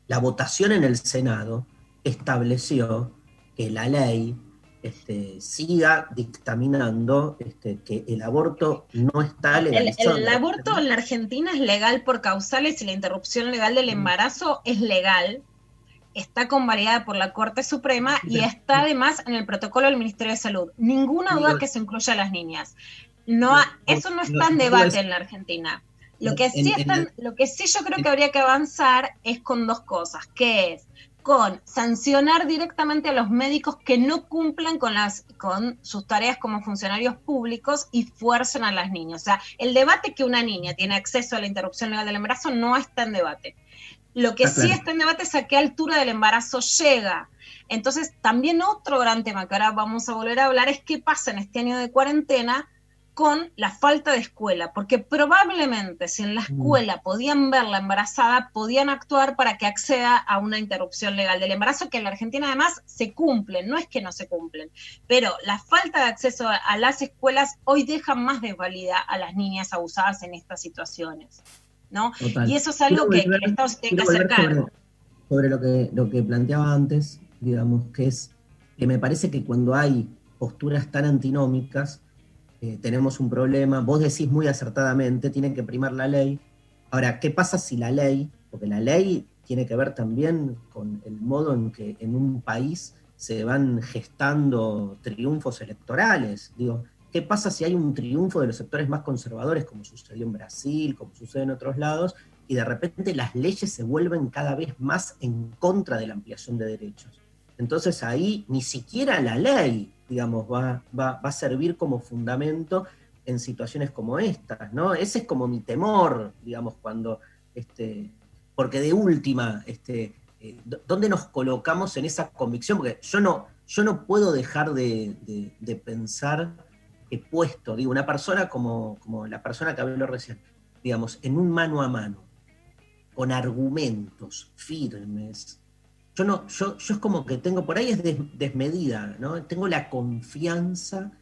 la votación en el Senado estableció que la ley este, siga dictaminando este, que el aborto no está legalizado. El, el, aborto en la Argentina es legal por causales y la interrupción legal del mm. embarazo es legal está convalidada por la Corte Suprema y está además en el protocolo del Ministerio de Salud. Ninguna duda que se incluya a las niñas. No, eso no está en debate en la Argentina. Lo que, sí lo que sí yo creo que habría que avanzar es con dos cosas, que es con sancionar directamente a los médicos que no cumplan con, las, con sus tareas como funcionarios públicos y fuercen a las niñas. O sea, el debate que una niña tiene acceso a la interrupción legal del embarazo no está en debate. Lo que sí está en debate es a qué altura del embarazo llega. Entonces, también otro gran tema que ahora vamos a volver a hablar es qué pasa en este año de cuarentena con la falta de escuela, porque probablemente si en la mm. escuela podían verla embarazada, podían actuar para que acceda a una interrupción legal del embarazo, que en la Argentina además se cumplen, no es que no se cumplen, pero la falta de acceso a, las escuelas hoy deja más desvalida a las niñas abusadas en estas situaciones. ¿No? Y eso es algo que, el Estado se tiene que acercar. sobre lo que, lo que planteaba antes, digamos, que es que me parece que cuando hay posturas tan antinómicas, eh, tenemos un problema. Vos decís muy acertadamente, tiene que primar la ley. Ahora, ¿qué pasa si la ley, porque la ley tiene que ver también con el modo en que en un país se van gestando triunfos electorales? Digo, ¿qué pasa si hay un triunfo de los sectores más conservadores, como sucedió en Brasil, como sucede en otros lados, y de repente las leyes se vuelven cada vez más en contra de la ampliación de derechos? Entonces ahí ni siquiera la ley, digamos, va, va, a servir como fundamento en situaciones como estas, ¿no? Ese es como mi temor, digamos, cuando, este, porque de última, este, eh, ¿dónde nos colocamos en esa convicción? Porque yo no, yo no puedo dejar de, pensar he puesto, digo, una persona como, como la persona que habló recién, digamos, en un mano a mano, con argumentos firmes, yo no, yo, yo es como que tengo, por ahí es desmedida, ¿no? Tengo la confianza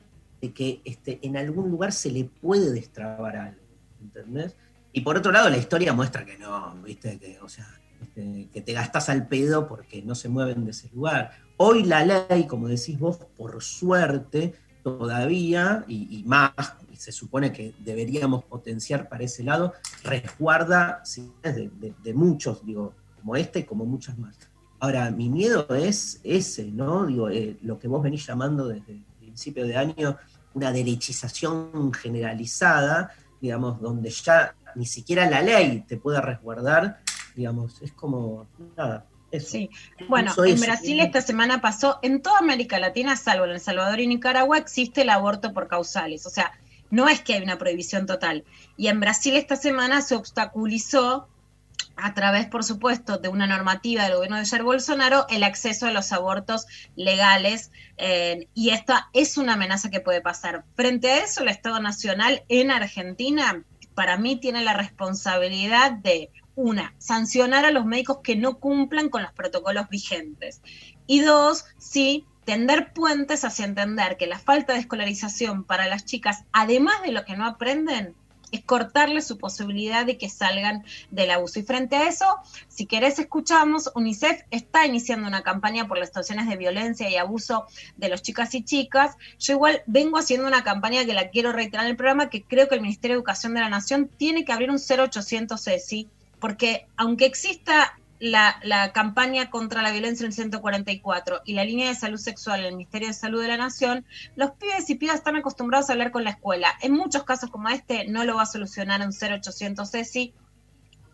de que este, en algún lugar se le puede destrabar algo, ¿entendés? Y por otro lado, la historia muestra que no, ¿viste? Que, o sea, este, que te gastas al pedo porque no se mueven de ese lugar. Hoy la ley, como decís vos, por suerte, todavía, y, más, y se supone que deberíamos potenciar para ese lado, resguarda de, de muchos, digo, como este y como muchas más. Ahora, mi miedo es ese, ¿no? Digo, eh, lo que vos venís llamando desde el principio de año, una derechización generalizada, digamos, donde ya ni siquiera la ley te puede resguardar, digamos, es como, nada. Eso. Sí, bueno, en Brasil esta semana pasó, en toda América Latina, salvo en El Salvador y Nicaragua, existe el aborto por causales, o sea, no es que hay una prohibición total. Y en Brasil esta semana se obstaculizó a través, por supuesto, de una normativa del gobierno de Jair Bolsonaro, el acceso a los abortos legales. Eh, y esta es una amenaza que puede pasar. Frente a eso, el Estado Nacional en Argentina, para mí, tiene la responsabilidad de, una, sancionar a los médicos que no cumplan con los protocolos vigentes. Y dos, sí, tender puentes hacia entender que la falta de escolarización para las chicas, además de lo que no aprenden, es cortarle su posibilidad de que salgan del abuso. Y frente a eso, si querés escuchamos, UNICEF está iniciando una campaña por las situaciones de violencia y abuso de los chicas y chicas. Yo igual vengo haciendo una campaña que la quiero reiterar en el programa, que creo que el Ministerio de Educación de la Nación tiene que abrir un 0800 ESI, porque aunque exista la, campaña contra la violencia en el 144 y la línea de salud sexual en el Ministerio de Salud de la Nación, los pibes y pibas están acostumbrados a hablar con la escuela. En muchos casos como este no lo va a solucionar un 0800 ESI,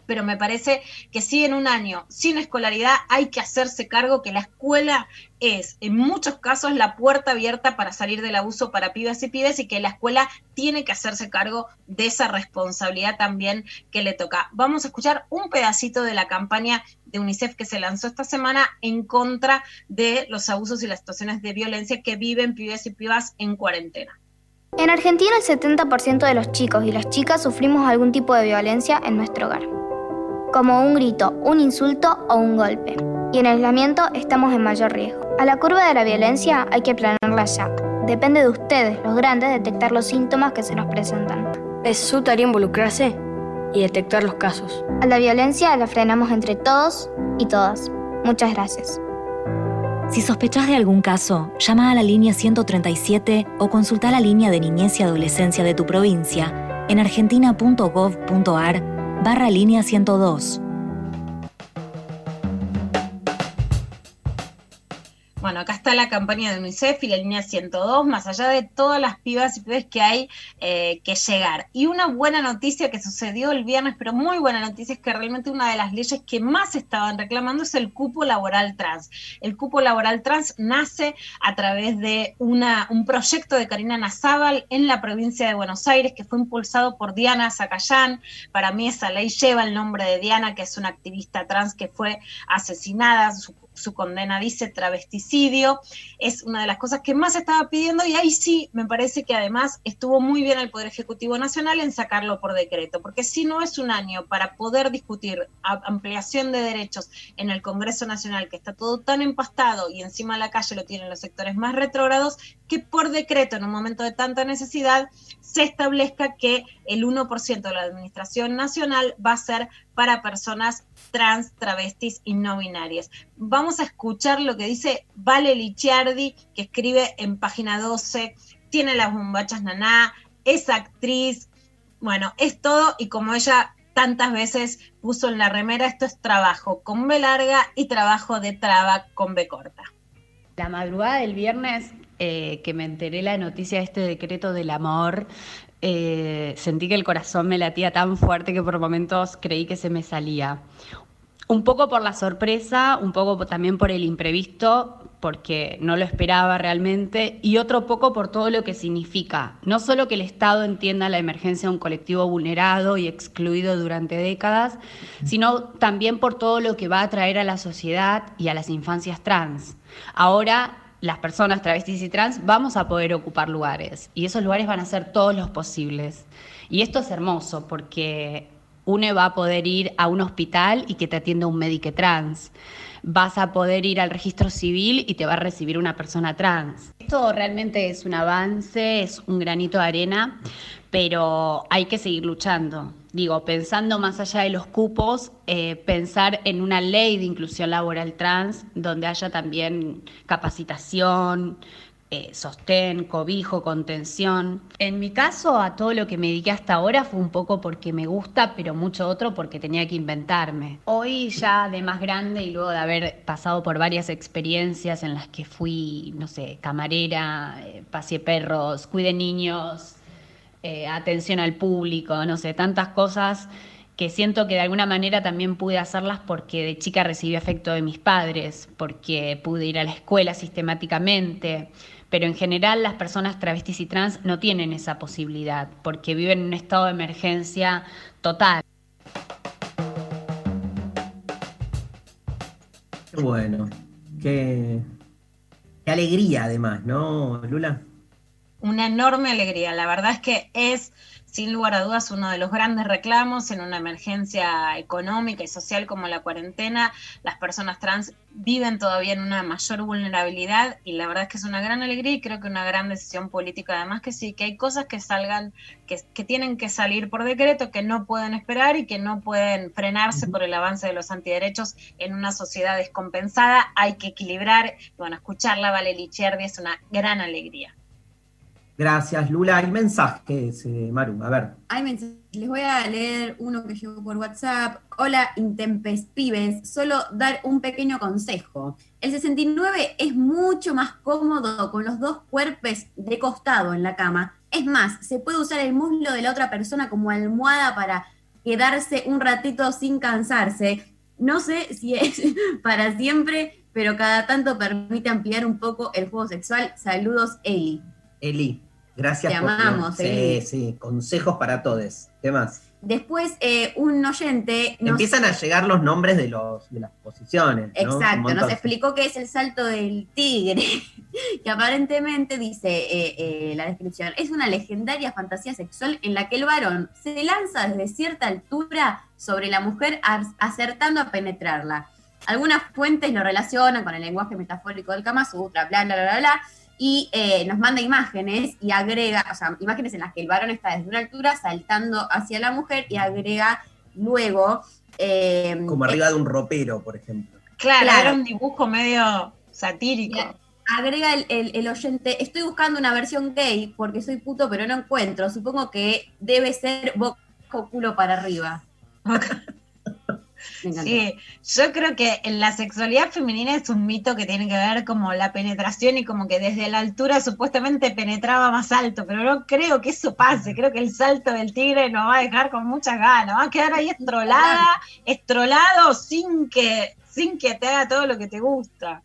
pero me parece que si en un año sin escolaridad hay que hacerse cargo que la escuela es en muchos casos la puerta abierta para salir del abuso para pibes y pibes y que la escuela tiene que hacerse cargo de esa responsabilidad también que le toca. Vamos a escuchar un pedacito de la campaña de UNICEF que se lanzó esta semana en contra de los abusos y las situaciones de violencia que viven pibes y pibas en cuarentena. En Argentina el 70% de los chicos y las chicas sufrimos algún tipo de violencia en nuestro hogar como un grito, un insulto o un golpe. Y en aislamiento estamos en mayor riesgo. A la curva de la violencia hay que planearla ya. Depende de ustedes, los grandes, detectar los síntomas que se nos presentan. Es su tarea involucrarse y detectar los casos. A la violencia la frenamos entre todos y todas. Muchas gracias. Si sospechas de algún caso, llama a la línea 137 o consulta la línea de niñez y adolescencia de tu provincia en argentina.gov.ar barra línea 102. Bueno, acá está la campaña de UNICEF y la línea 102, más allá de todas las pibas y pibes que hay eh, que llegar. Y una buena noticia que sucedió el viernes, pero muy buena noticia, es que realmente una de las leyes que más estaban reclamando es el cupo laboral trans. El cupo laboral trans nace a través de una, un proyecto de Karina Nazábal en la provincia de Buenos Aires, que fue impulsado por Diana Zacayán. Para mí esa ley lleva el nombre de Diana, que es una activista trans que fue asesinada, su condena dice travesticidio, es una de las cosas que más estaba pidiendo y ahí sí me parece que además estuvo muy bien el Poder Ejecutivo Nacional en sacarlo por decreto, porque si no es un año para poder discutir ampliación de derechos en el Congreso Nacional, que está todo tan empastado y encima de la calle lo tienen los sectores más retrógrados, que por decreto en un momento de tanta necesidad se establezca que el 1% de la Administración Nacional va a ser para personas trans, travestis y no binarias. Vamos a escuchar lo que dice Vale Licciardi, que escribe en página 12, tiene las bombachas naná, es actriz, bueno, es todo y como ella tantas veces puso en la remera, esto es trabajo con B larga y trabajo de traba con B corta. La madrugada del viernes eh, que me enteré la noticia de este decreto del amor, eh, sentí que el corazón me latía tan fuerte que por momentos creí que se me salía. Un poco por la sorpresa, un poco también por el imprevisto, porque no lo esperaba realmente, y otro poco por todo lo que significa. No solo que el Estado entienda la emergencia de un colectivo vulnerado y excluido durante décadas, sino también por todo lo que va a traer a la sociedad y a las infancias trans. Ahora las personas travestis y trans vamos a poder ocupar lugares y esos lugares van a ser todos los posibles. Y esto es hermoso porque uno va a poder ir a un hospital y que te atienda un médico trans vas a poder ir al registro civil y te va a recibir una persona trans. Esto realmente es un avance, es un granito de arena, pero hay que seguir luchando. Digo, pensando más allá de los cupos, eh, pensar en una ley de inclusión laboral trans donde haya también capacitación, eh, sostén, cobijo, contención. En mi caso, a todo lo que me dediqué hasta ahora fue un poco porque me gusta, pero mucho otro porque tenía que inventarme. Hoy ya de más grande y luego de haber pasado por varias experiencias en las que fui, no sé, camarera, eh, pasé perros, cuide niños, eh, atención al público, no sé, tantas cosas que siento que de alguna manera también pude hacerlas porque de chica recibí afecto de mis padres, porque pude ir a la escuela sistemáticamente, pero en general las personas travestis y trans no tienen esa posibilidad porque viven en un estado de emergencia total. Qué bueno, qué, qué alegría además, ¿no, Lula? Una enorme alegría, la verdad es que es sin lugar a dudas uno de los grandes reclamos en una emergencia económica y social como la cuarentena. Las personas trans viven todavía en una mayor vulnerabilidad y la verdad es que es una gran alegría y creo que una gran decisión política además que sí, que hay cosas que salgan, que, que tienen que salir por decreto, que no pueden esperar y que no pueden frenarse por el avance de los antiderechos en una sociedad descompensada. Hay que equilibrar. Bueno, escucharla, Vale Lichardi, es una gran alegría. Gracias, Lula. Hay mensajes, eh, Maru, a ver. Hay mensajes. Les voy a leer uno que llegó por WhatsApp. Hola, Intempestives. Solo dar un pequeño consejo. El 69 es mucho más cómodo con los dos cuerpos de costado en la cama. Es más, se puede usar el muslo de la otra persona como almohada para quedarse un ratito sin cansarse. No sé si es para siempre, pero cada tanto permite ampliar un poco el juego sexual. Saludos, Eli. Eli, gracias Te por amamos, sí, sí, consejos para todos. ¿Qué más? Después, eh, un oyente. nos- Empiezan a llegar los nombres de los de las posiciones. Exacto, nos explicó qué es el salto del tigre, que aparentemente dice eh, eh, la descripción, es una legendaria fantasía sexual en la que el varón se lanza desde cierta altura sobre la mujer acertando a penetrarla. Algunas fuentes lo relacionan con el lenguaje metafórico del Kama Sutra, bla, bla, bla, bla, bla, y eh, nos manda imágenes y agrega, o sea, imágenes en las que el varón está desde una altura saltando hacia la mujer y agrega luego... eh, Como arriba de un ropero, por ejemplo. Claro, Claro. era un dibujo medio satírico. Agrega el, el- el oyente, estoy buscando una versión gay porque soy puto pero no encuentro. Supongo que debe ser boca o culo para arriba. Encantó. Sí, yo creo que la sexualidad femenina es un mito que tiene que ver como la penetración y como que desde la altura supuestamente penetraba más alto, pero no creo que eso pase, creo que el salto del tigre nos va a dejar con muchas ganas, va a quedar ahí estrolada, estrolado sin que, sin que te haga todo lo que te gusta.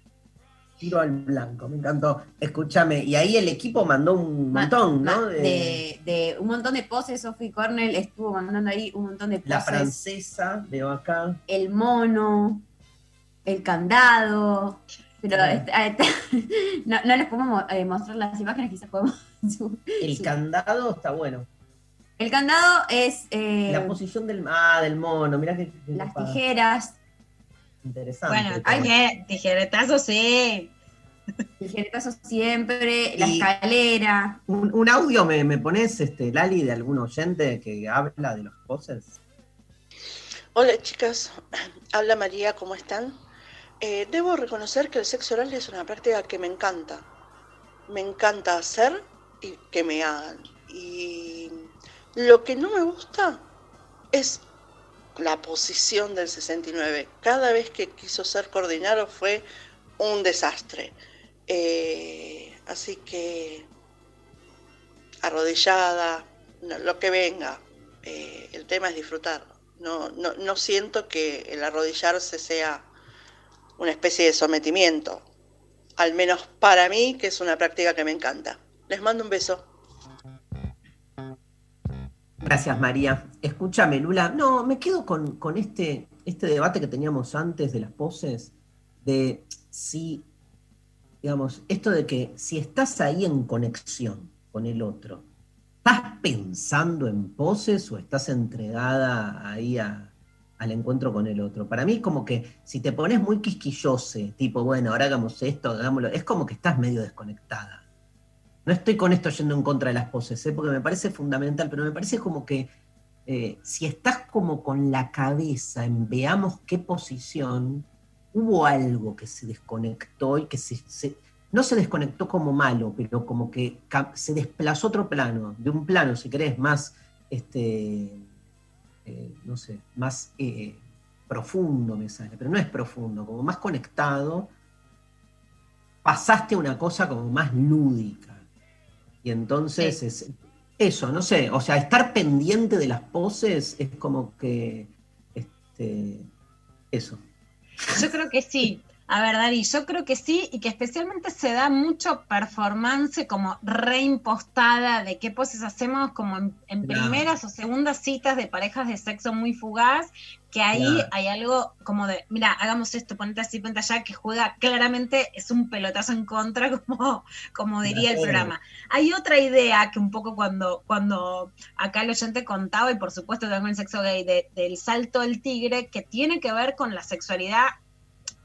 Tiro al blanco, me encantó. Escúchame, y ahí el equipo mandó un montón, ma- ¿no? De, de un montón de poses, Sophie Cornell estuvo mandando ahí un montón de La poses. francesa, veo acá. El mono, el candado. Pero ah, no, no les podemos eh, mostrar las imágenes, quizás podemos. El candado está bueno. El candado es eh, La posición del, ah, del mono, mirá que, que las tijeras, Interesante. Bueno, tije- tijeretazo sí. tijeretazo siempre, la escalera. Un, un audio me, me pones, este, Lali, de algún oyente que habla de los poses. Hola chicas, habla María, ¿cómo están? Eh, debo reconocer que el sexo oral es una práctica que me encanta. Me encanta hacer y que me hagan. Y lo que no me gusta es la posición del 69. Cada vez que quiso ser coordinado fue un desastre. Eh, así que arrodillada, lo que venga. Eh, el tema es disfrutar. No, no, no siento que el arrodillarse sea una especie de sometimiento. Al menos para mí, que es una práctica que me encanta. Les mando un beso. Gracias, María. Escúchame, Lula. No, me quedo con, con este, este debate que teníamos antes de las poses, de si, digamos, esto de que si estás ahí en conexión con el otro, ¿estás pensando en poses o estás entregada ahí al encuentro con el otro? Para mí es como que si te pones muy quisquillose, tipo, bueno, ahora hagamos esto, hagámoslo, es como que estás medio desconectada. No estoy con esto yendo en contra de las poses, ¿eh? porque me parece fundamental, pero me parece como que eh, si estás como con la cabeza en veamos qué posición, hubo algo que se desconectó y que se, no se desconectó como malo, pero como que se desplazó otro plano, de un plano, si querés, más, este, eh, no sé, más profundo me sale, pero no es profundo, como más conectado, pasaste a una cosa como más lúdica. Y entonces es eso, no sé, o sea, estar pendiente de las poses es como que, este, eso. Yo creo que sí. A ver, Dari, yo creo que sí, y que especialmente se da mucho performance como reimpostada de qué poses hacemos como en, primeras o segundas citas de parejas de sexo muy fugaz, que ahí Claro. hay algo como de, mira, hagamos esto, ponete así, ponte allá, que juega claramente, es un pelotazo en contra, como, como diría el programa. Hay otra idea que un poco cuando, cuando acá el oyente contaba, y por supuesto también el sexo gay, de- del salto del tigre, que tiene que ver con la sexualidad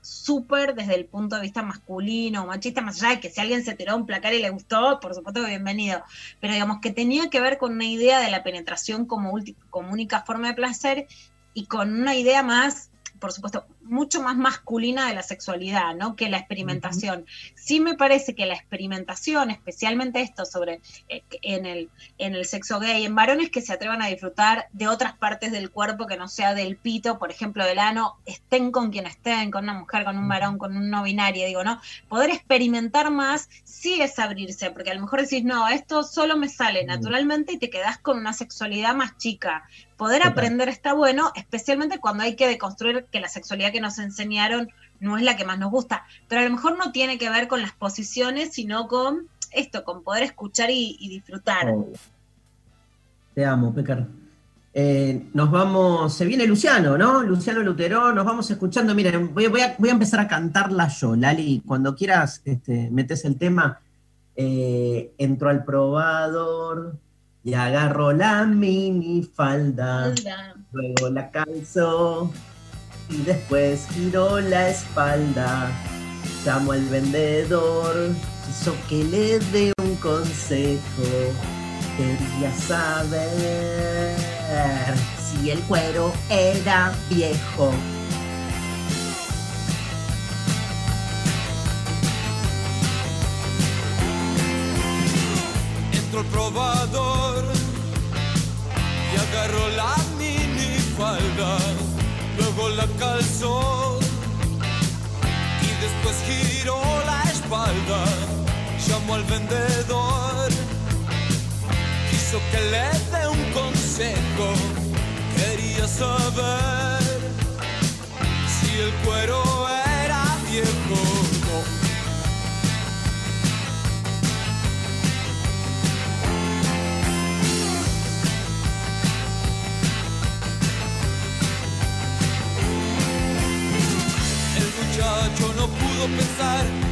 súper desde el punto de vista masculino o machista, más allá de que si alguien se tiró un placar y le gustó, por supuesto que bienvenido, pero digamos que tenía que ver con una idea de la penetración como, como única forma de placer y con una idea más, por supuesto, mucho más masculina de la sexualidad, ¿no? Que la experimentación. Sí me parece que la experimentación, especialmente esto sobre eh, en el, en el sexo gay, en varones que se atrevan a disfrutar de otras partes del cuerpo que no sea del pito, por ejemplo, del ano, estén con quien estén, con una mujer, con un varón, con un no binario, digo, ¿no? Poder experimentar más sí es abrirse, porque a lo mejor decís, no, esto solo me sale naturalmente y te quedás con una sexualidad más chica. Poder Total. aprender está bueno, especialmente cuando hay que deconstruir que la sexualidad que nos enseñaron no es la que más nos gusta, pero a lo mejor no tiene que ver con las posiciones, sino con esto, con poder escuchar y, y disfrutar. Obvio. Te amo, Pecar. Eh, nos vamos, se viene Luciano, ¿no? Luciano Lutero, nos vamos escuchando. Miren, voy, voy a, voy a empezar a cantarla yo, Lali. Cuando quieras, este, metes el tema. Eh, entro al probador y agarro la minifalda. Luego la calzo y después giro la espalda. Llamo al vendedor, quiso que le dé un consejo. Quería saber si el cuero era viejo. Entro al probador y agarro la minifalda, luego la calzo y después giro la espalda. Llamo al vendedor, quiso que le dé un consejo, quería saber si el cuero era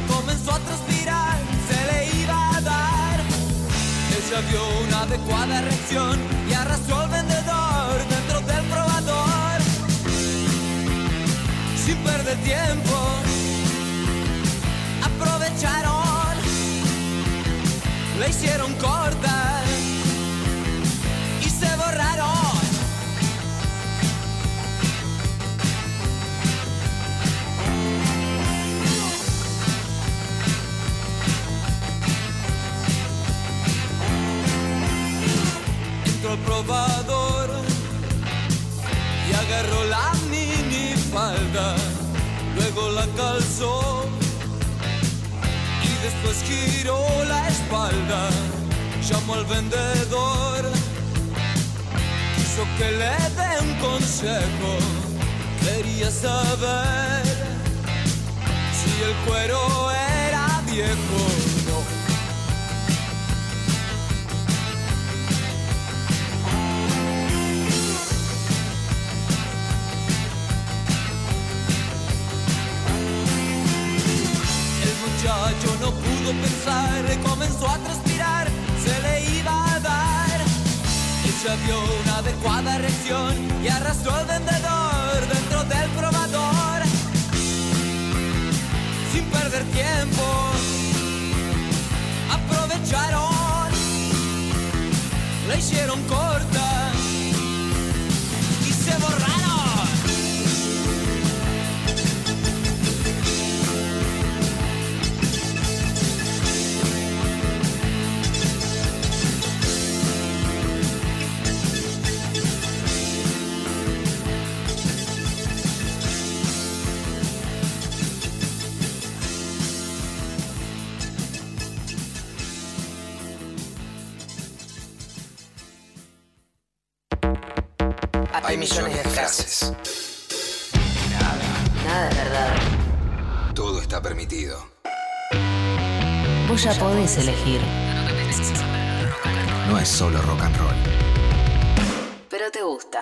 comenzó a transpirar, se le iba a dar. Ella dio una adecuada reacción y arrastró al vendedor dentro del probador. Sin perder tiempo, aprovecharon, le hicieron corta otro probador. Y agarró la mini falda, luego la calzó. Y después giró la espalda, llamó al vendedor, quiso que le dé un consejo, quería saber si el cuero era viejo. Muchacho no pudo pensar, comenzó a transpirar, se le iba a dar. Ella vio una adecuada reacción y arrastró al vendedor dentro del probador. Sin perder tiempo, aprovecharon, la hicieron corta millones de frases. Nada. Nada de verdad. Todo está permitido. Vos ya podés elegir. No es solo rock and roll. Pero te gusta.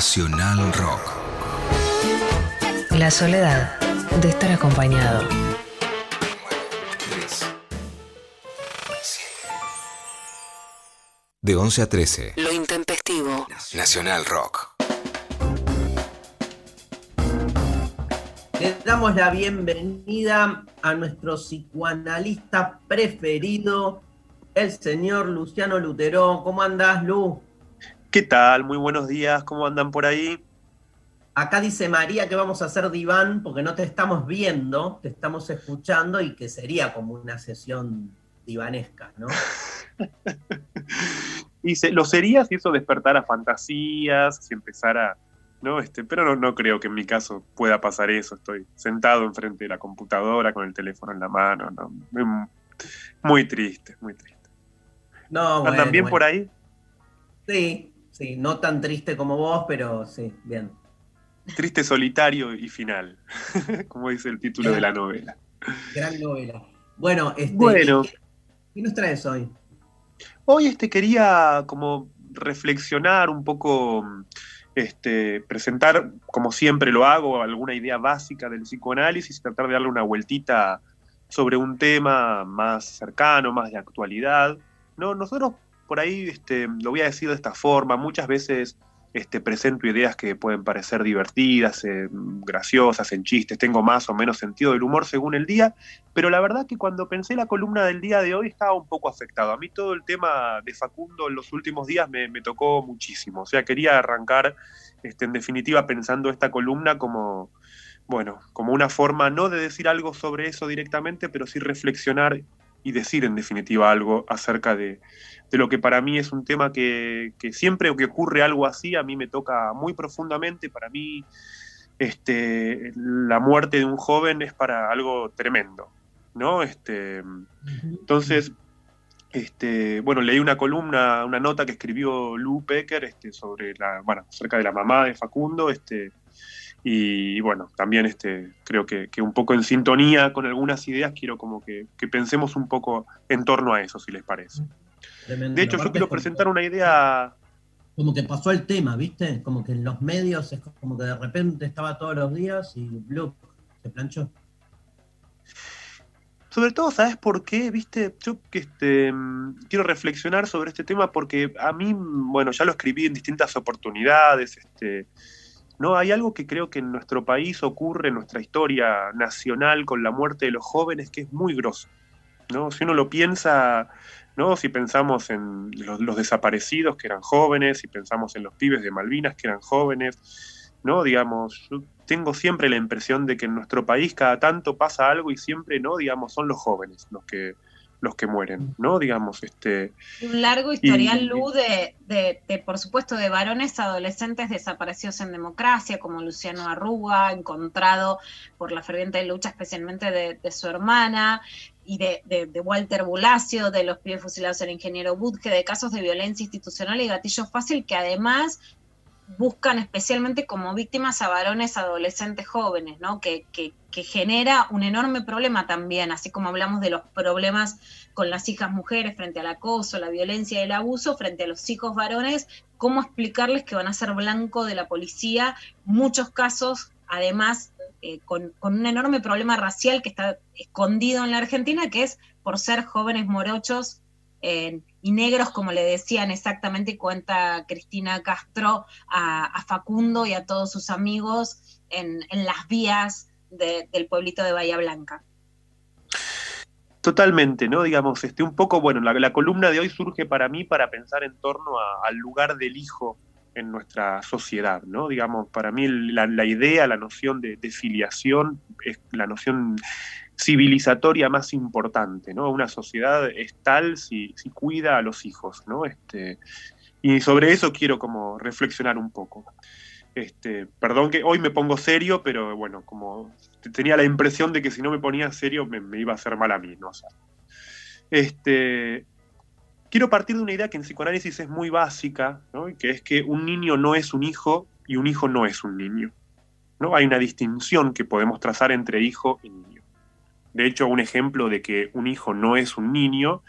Nacional Rock. La soledad de estar acompañado. De 11 a 13. Lo intempestivo. Nacional Rock. Le damos la bienvenida a nuestro psicoanalista preferido, el señor Luciano Lutero. ¿Cómo andás, Lu? ¿Qué tal? Muy buenos días, ¿cómo andan por ahí? Acá dice María que vamos a hacer diván porque no te estamos viendo, te estamos escuchando y que sería como una sesión divanesca, ¿no? Se- lo sería si eso despertara fantasías, si empezara, ¿no? Este, pero no, no creo que en mi caso pueda pasar eso. Estoy sentado enfrente de la computadora con el teléfono en la mano, ¿no? Muy- Muy triste, muy triste. No, ¿Andan bueno, bien bueno. por ahí? Sí, sí, no tan triste como vos, pero sí, bien. Triste, solitario y final, como dice el título de la novela. Gran novela. Bueno, este, Bueno. ¿qué, qué nos traes hoy? Hoy este, quería como reflexionar un poco, este, presentar, como siempre lo hago, alguna idea básica del psicoanálisis y tratar de darle una vueltita sobre un tema más cercano, más de actualidad. ¿no? Nosotros por ahí, este, lo voy a decir de esta forma, muchas veces este, presento ideas que pueden parecer divertidas, eh, graciosas, en chistes, tengo más o menos sentido del humor según el día, pero la verdad que cuando pensé la columna del día de hoy estaba un poco afectado. A mí todo el tema de Facundo en los últimos días me, me tocó muchísimo, o sea, quería arrancar este, en definitiva pensando esta columna como, bueno, como una forma no de decir algo sobre eso directamente, pero sí reflexionar y decir en definitiva algo acerca de, de lo que para mí es un tema que, que siempre que ocurre algo así a mí me toca muy profundamente. Para mí este, la muerte de un joven es para algo tremendo, ¿no? Este, entonces, este, bueno, leí una columna, una nota que escribió Lou Pecker este, sobre la, bueno, acerca de la mamá de Facundo, este, y bueno, también este, creo que, que un poco en sintonía con algunas ideas, quiero como que, que pensemos un poco en torno a eso, si les parece. Tremendo. De hecho, yo quiero presentar una idea. como que pasó el tema, ¿viste? Como que en los medios es como que de repente estaba todos los días y Blue se planchó. Sobre todo, ¿sabes por qué? Viste, yo que este, quiero reflexionar sobre este tema porque a mí, bueno, ya lo escribí en distintas oportunidades. Este, no, hay algo que creo que en nuestro país ocurre, en nuestra historia nacional, con la muerte de los jóvenes, que es muy grosso. ¿no? Si uno lo piensa, ¿no? Si pensamos en los, desaparecidos que eran jóvenes, si pensamos en los pibes de Malvinas que eran jóvenes, ¿no? Digamos, yo tengo siempre la impresión de que en nuestro país cada tanto pasa algo y siempre, ¿no? Digamos, son los jóvenes los que los que mueren, ¿no? Digamos, este... Un largo historial, Lu, de, de, de, por supuesto, de varones adolescentes desaparecidos en democracia, como Luciano Arruga, encontrado por la ferviente lucha especialmente de, de su hermana, y de, de, de, Walter Bulacio, de los pibes fusilados el ingeniero Budge, de casos de violencia institucional y gatillo fácil que además buscan especialmente como víctimas a varones adolescentes jóvenes, ¿no? Que, que, genera un enorme problema también, así como hablamos de los problemas con las hijas mujeres frente al acoso, la violencia y el abuso, frente a los hijos varones, cómo explicarles que van a ser blanco de la policía, muchos casos, además, eh, con, con un enorme problema racial que está escondido en la Argentina, que es por ser jóvenes morochos eh, y negros, como le decían exactamente, cuenta Cristina Castro a, Facundo y a todos sus amigos en, en las vías de, del pueblito de Bahía Blanca. Totalmente, ¿no? Digamos, este, un poco, bueno, la, columna de hoy surge para mí para pensar en torno al lugar del hijo en nuestra sociedad, ¿no? Digamos, para mí la, la idea, la noción de, de, filiación es la noción civilizatoria más importante, ¿no? Una sociedad es tal si, si cuida a los hijos, ¿no? Este, y sobre eso quiero como reflexionar un poco. Este, perdón que hoy me pongo serio, pero bueno, como tenía la impresión de que si no me ponía serio me, iba a hacer mal a mí, ¿no? O este, quiero partir de una idea que en psicoanálisis es muy básica, ¿no? que es que un niño no es un hijo y un hijo no es un niño. ¿no? Hay una distinción que podemos trazar entre hijo y niño. De hecho, un ejemplo de que un hijo no es un niño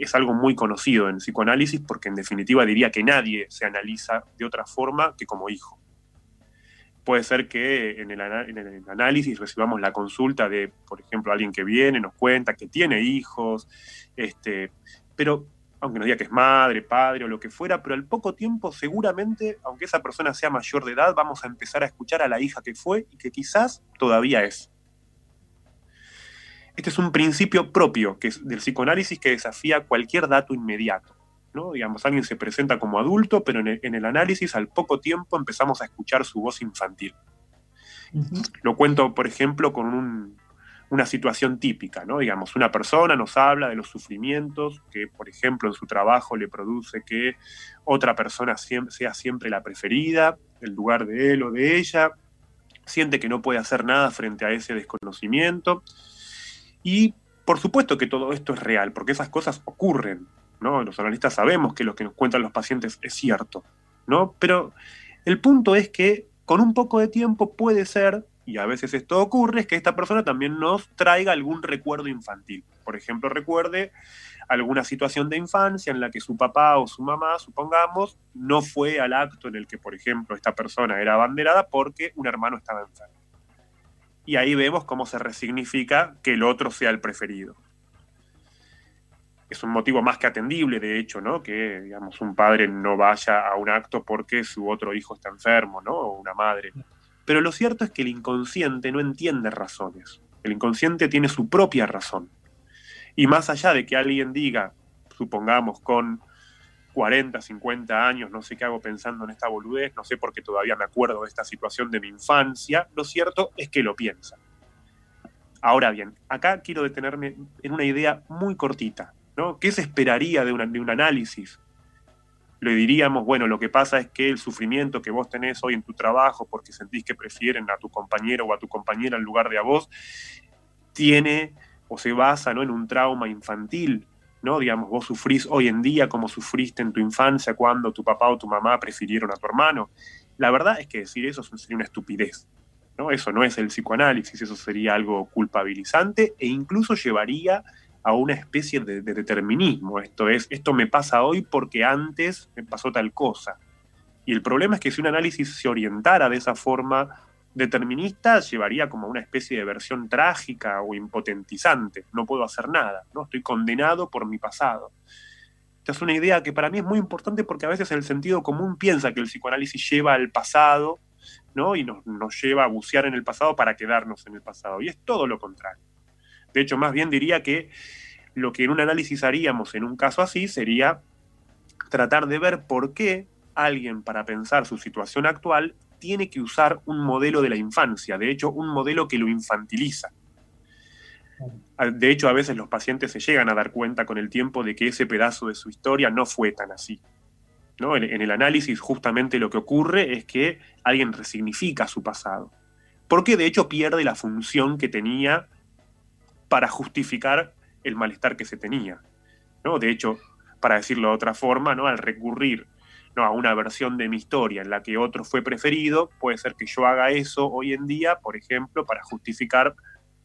es algo muy conocido en psicoanálisis porque en definitiva diría que nadie se analiza de otra forma que como hijo. Puede ser que en el, análisis recibamos la consulta de, por ejemplo, alguien que viene, nos cuenta que tiene hijos, este, pero aunque nos diga que es madre, padre o lo que fuera, pero al poco tiempo seguramente, aunque esa persona sea mayor de edad, vamos a empezar a escuchar a la hija que fue y que quizás todavía es. Este es un principio propio que es del psicoanálisis que desafía cualquier dato inmediato. ¿no? Digamos, alguien se presenta como adulto, pero en el, en el análisis al poco tiempo empezamos a escuchar su voz infantil. Uh -huh. Lo cuento, por ejemplo, con un, una situación típica, ¿no? Digamos, una persona nos habla de los sufrimientos que, por ejemplo, en su trabajo le produce que otra persona sea siempre la preferida, el lugar de él o de ella, siente que no puede hacer nada frente a ese desconocimiento. Y por supuesto que todo esto es real, porque esas cosas ocurren, ¿no? Los analistas sabemos que lo que nos cuentan los pacientes es cierto, ¿no? Pero el punto es que con un poco de tiempo puede ser y a veces esto ocurre, es que esta persona también nos traiga algún recuerdo infantil. Por ejemplo, recuerde alguna situación de infancia en la que su papá o su mamá, supongamos, no fue al acto en el que, por ejemplo, esta persona era abanderada porque un hermano estaba enfermo. Y ahí vemos cómo se resignifica que el otro sea el preferido. Es un motivo más que atendible, de hecho, ¿no? Que, digamos, un padre no vaya a un acto porque su otro hijo está enfermo, ¿no? O una madre. Pero lo cierto es que el inconsciente no entiende razones. El inconsciente tiene su propia razón. Y más allá de que alguien diga, supongamos con 40, 50 años, no sé qué hago pensando en esta boludez, no sé por qué todavía me acuerdo de esta situación de mi infancia, lo cierto es que lo piensa. Ahora bien, acá quiero detenerme en una idea muy cortita, ¿no? ¿Qué se esperaría de, de un análisis le diríamos, bueno, lo que pasa es que el sufrimiento que vos tenés hoy en tu trabajo porque sentís que prefieren a tu compañero o a tu compañera en lugar de a vos, tiene o se basa ¿no? en un trauma infantil, ¿no? Digamos, vos sufrís hoy en día como sufriste en tu infancia cuando tu papá o tu mamá prefirieron a tu hermano. La verdad es que decir eso sería una estupidez. ¿no? Eso no es el psicoanálisis, eso sería algo culpabilizante e incluso llevaría a una especie de, de, determinismo. Esto es, esto me pasa hoy porque antes me pasó tal cosa. Y el problema es que si un análisis se orientara de esa forma determinista, llevaría como a una especie de versión trágica o impotentizante. No puedo hacer nada, ¿no? Estoy condenado por mi pasado. Esta es una idea que para mí es muy importante porque a veces el sentido común piensa que el psicoanálisis lleva al pasado, ¿no? Y nos, nos lleva a bucear en el pasado para quedarnos en el pasado. Y es todo lo contrario. De hecho, más bien diría que lo que en un análisis haríamos en un caso así sería tratar de ver por qué alguien para pensar su situación actual tiene que usar un modelo de la infancia, de hecho, un modelo que lo infantiliza. De hecho, a veces los pacientes se llegan a dar cuenta con el tiempo de que ese pedazo de su historia no fue tan así. ¿no? En, en el análisis justamente lo que ocurre es que alguien resignifica su pasado, porque de hecho pierde la función que tenía para justificar el malestar que se tenía. ¿no? De hecho, para decirlo de otra forma, ¿no? al recurrir ¿no? a una versión de mi historia en la que otro fue preferido, puede ser que yo haga eso hoy en día, por ejemplo, para justificar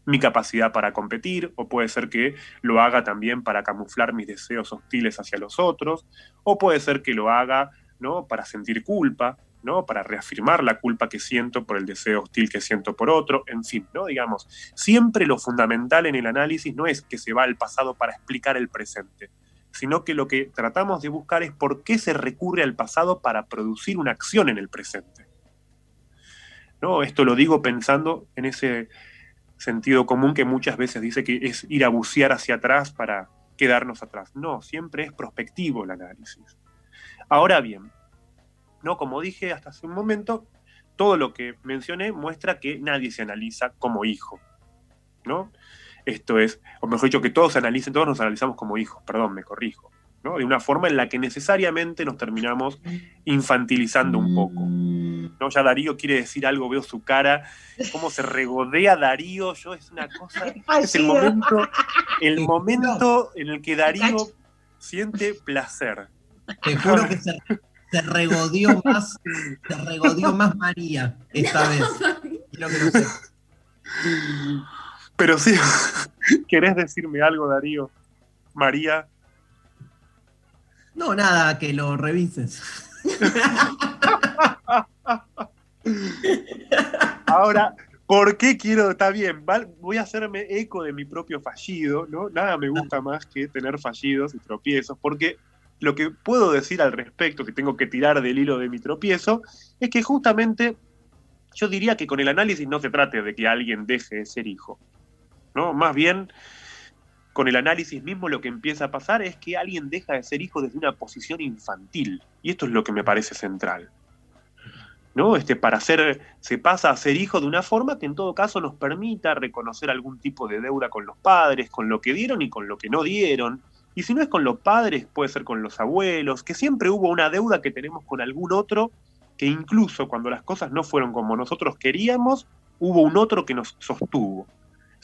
mi capacidad para competir, o puede ser que lo haga también para camuflar mis deseos hostiles hacia los otros, o puede ser que lo haga ¿no? para sentir culpa, ¿no? para reafirmar la culpa que siento por el deseo hostil que siento por otro, en fin, ¿no? digamos, siempre lo fundamental en el análisis no es que se va al pasado para explicar el presente, sino que lo que tratamos de buscar es por qué se recurre al pasado para producir una acción en el presente. ¿No? Esto lo digo pensando en ese sentido común que muchas veces dice que es ir a bucear hacia atrás para quedarnos atrás. No, siempre es prospectivo el análisis. Ahora bien, ¿no? como dije hasta hace un momento, todo lo que mencioné muestra que nadie se analiza como hijo. ¿no? Esto es, o mejor dicho, que todos se analicen, todos nos analizamos como hijos, perdón, me corrijo. ¿no? De una forma en la que necesariamente nos terminamos infantilizando un poco. ¿no? Ya Darío quiere decir algo, veo su cara, cómo se regodea Darío, yo es una cosa, es el momento, el momento en el que Darío siente placer. Te juro que se, se regodeó más, se regodeó más María esta vez. Quiero que lo sepas. Pero sí, ¿querés decirme algo, Darío? María. No, nada, que lo revises. Ahora, ¿por qué quiero? Está bien, voy a hacerme eco de mi propio fallido, ¿no? Nada me gusta más que tener fallidos y tropiezos, porque lo que puedo decir al respecto, que tengo que tirar del hilo de mi tropiezo, es que justamente yo diría que con el análisis no se trate de que alguien deje de ser hijo, ¿no? Más bien, con el análisis mismo lo que empieza a pasar es que alguien deja de ser hijo desde una posición infantil, y esto es lo que me parece central. ¿no? Este, para ser, se pasa a ser hijo de una forma que en todo caso nos permita reconocer algún tipo de deuda con los padres, con lo que dieron y con lo que no dieron. Y si no es con los padres, puede ser con los abuelos, que siempre hubo una deuda que tenemos con algún otro, que incluso cuando las cosas no fueron como nosotros queríamos, hubo un otro que nos sostuvo.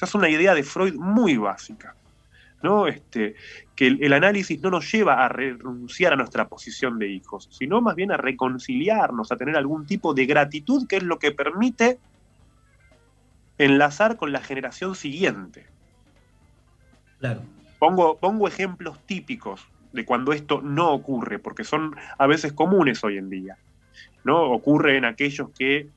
Esa es una idea de Freud muy básica. ¿no? Este, que el, el, análisis no nos lleva a renunciar a nuestra posición de hijos, sino más bien a reconciliarnos, a tener algún tipo de gratitud que es lo que permite enlazar con la generación siguiente. Claro. Pongo, pongo ejemplos típicos de cuando esto no ocurre, porque son a veces comunes hoy en día. ¿no? Ocurre en aquellos que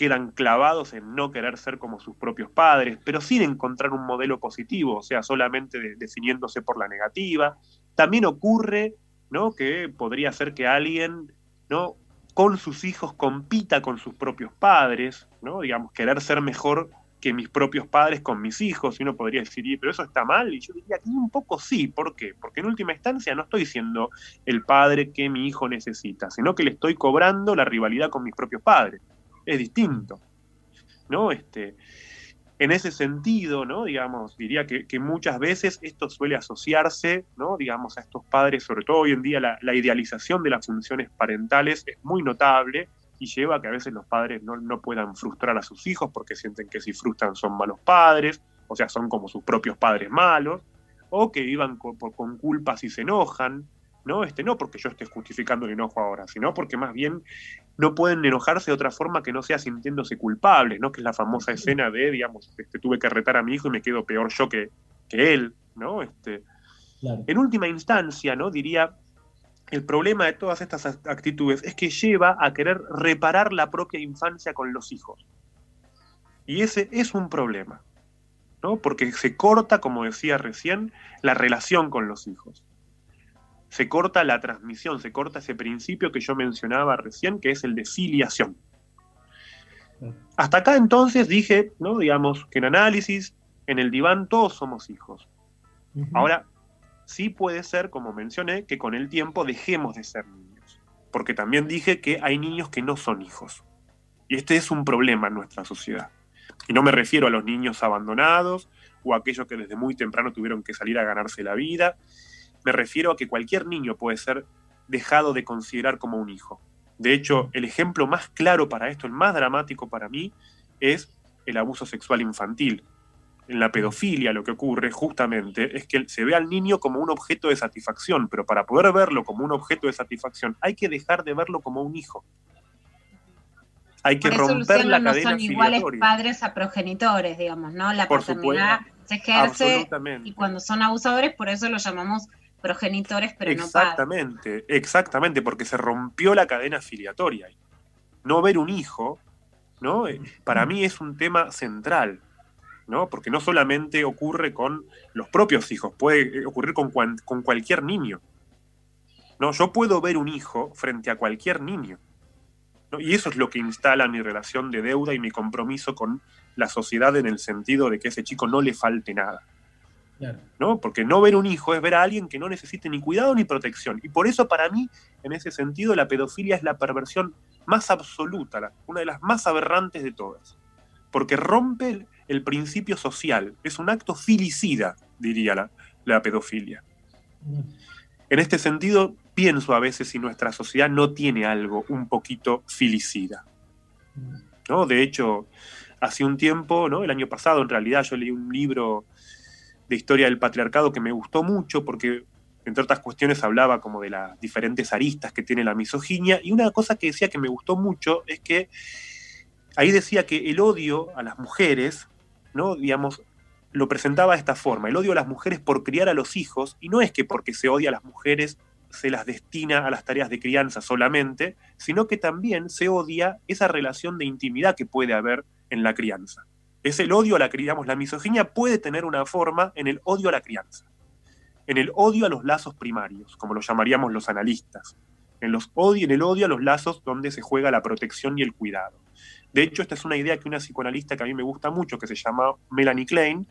quedan clavados en no querer ser como sus propios padres, pero sin encontrar un modelo positivo, o sea, solamente de, definiéndose por la negativa. También ocurre, ¿no? Que podría ser que alguien, ¿no? Con sus hijos compita con sus propios padres, ¿no? Digamos, querer ser mejor que mis propios padres con mis hijos, y uno podría decir, pero eso está mal, y yo diría que un poco sí, ¿por qué? Porque en última instancia no estoy siendo el padre que mi hijo necesita, sino que le estoy cobrando la rivalidad con mis propios padres es distinto. ¿no? Este, en ese sentido, ¿no? digamos, diría que, muchas veces esto suele asociarse, ¿no? digamos, a estos padres, sobre todo hoy en día la, idealización de las funciones parentales es muy notable y lleva a que a veces los padres no, no puedan frustrar a sus hijos porque sienten que si frustran son malos padres, o sea, son como sus propios padres malos, o que vivan con, con culpas y se enojan, ¿no? Este, no porque yo esté justificando el enojo ahora, sino porque más bien no pueden enojarse de otra forma que no sea sintiéndose culpables, ¿no? Que es la famosa escena de, digamos, este, tuve que retar a mi hijo y me quedo peor yo que, que él, ¿no? Este, claro. En última instancia, ¿no? Diría el problema de todas estas actitudes es que lleva a querer reparar la propia infancia con los hijos. Y ese es un problema, ¿no? Porque se corta, como decía recién, la relación con los hijos. Se corta la transmisión, se corta ese principio que yo mencionaba recién, que es el de filiación. Hasta acá entonces dije, ¿no? Digamos, que en análisis, en el diván, todos somos hijos. Ahora, sí puede ser, como mencioné, que con el tiempo dejemos de ser niños. Porque también dije que hay niños que no son hijos. Y este es un problema en nuestra sociedad. Y no me refiero a los niños abandonados o a aquellos que desde muy temprano tuvieron que salir a ganarse la vida. Me refiero a que cualquier niño puede ser dejado de considerar como un hijo. De hecho, el ejemplo más claro para esto, el más dramático para mí, es el abuso sexual infantil, en la pedofilia lo que ocurre justamente es que se ve al niño como un objeto de satisfacción, pero para poder verlo como un objeto de satisfacción hay que dejar de verlo como un hijo. Hay que Por eso, romper Luciano, la no cadena son iguales padres a progenitores, digamos, ¿no? La Por paternidad supuesto. se ejerce y cuando son abusadores, por eso los llamamos progenitores, pero no padres. Exactamente, exactamente, porque se rompió la cadena filiatoria. No ver un hijo, ¿no? Eh, Para mí es un tema central, ¿no? Porque no solamente ocurre con los propios hijos, puede eh, ocurrir con, cuan- con cualquier niño. ¿no? Yo puedo ver un hijo frente a cualquier niño. ¿no? Y eso es lo que instala mi relación de deuda y mi compromiso con la sociedad en el sentido de que a ese chico no le falte nada. ¿No? Porque no ver un hijo es ver a alguien que no necesite ni cuidado ni protección. Y por eso para mí, en ese sentido, la pedofilia es la perversión más absoluta, una de las más aberrantes de todas. Porque rompe el, el principio social. Es un acto filicida, diría la, la pedofilia. En este sentido, pienso a veces si nuestra sociedad no tiene algo un poquito filicida. ¿no? De hecho, hace un tiempo, ¿no? el año pasado en realidad, yo leí un libro de historia del patriarcado que me gustó mucho porque, entre otras cuestiones, hablaba como de las diferentes aristas que tiene la misoginia. Y una cosa que decía que me gustó mucho es que ahí decía que el odio a las mujeres, ¿no? digamos, lo presentaba de esta forma, el odio a las mujeres por criar a los hijos, y no es que porque se odia a las mujeres se las destina a las tareas de crianza solamente, sino que también se odia esa relación de intimidad que puede haber en la crianza. Es el odio a la crianza, la misoginia puede tener una forma en el odio a la crianza, en el odio a los lazos primarios, como lo llamaríamos los analistas, en, en el odio a los lazos donde se juega la protección y el cuidado. De hecho, esta es una idea que una psicoanalista que a mí me gusta mucho, que se llama Melanie Klein,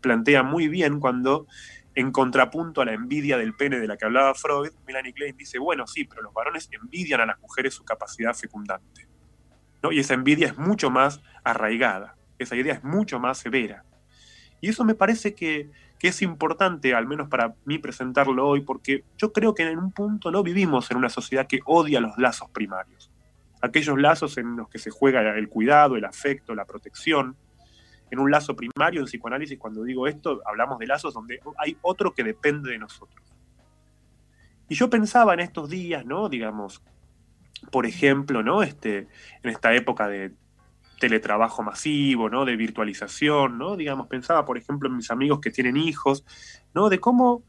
plantea muy bien cuando, en contrapunto a la envidia del pene de la que hablaba Freud, Melanie Klein dice, bueno, sí, pero los varones envidian a las mujeres su capacidad fecundante. ¿no? Y esa envidia es mucho más arraigada, esa idea es mucho más severa. Y eso me parece que, que es importante, al menos para mí, presentarlo hoy, porque yo creo que en un punto no vivimos en una sociedad que odia los lazos primarios aquellos lazos en los que se juega el cuidado, el afecto, la protección. En un lazo primario, en psicoanálisis, cuando digo esto, hablamos de lazos donde hay otro que depende de nosotros. Y yo pensaba en estos días, ¿no? Digamos, por ejemplo, ¿no? Este, en esta época de teletrabajo masivo, ¿no? De virtualización, ¿no? Digamos, pensaba, por ejemplo, en mis amigos que tienen hijos, ¿no? De cómo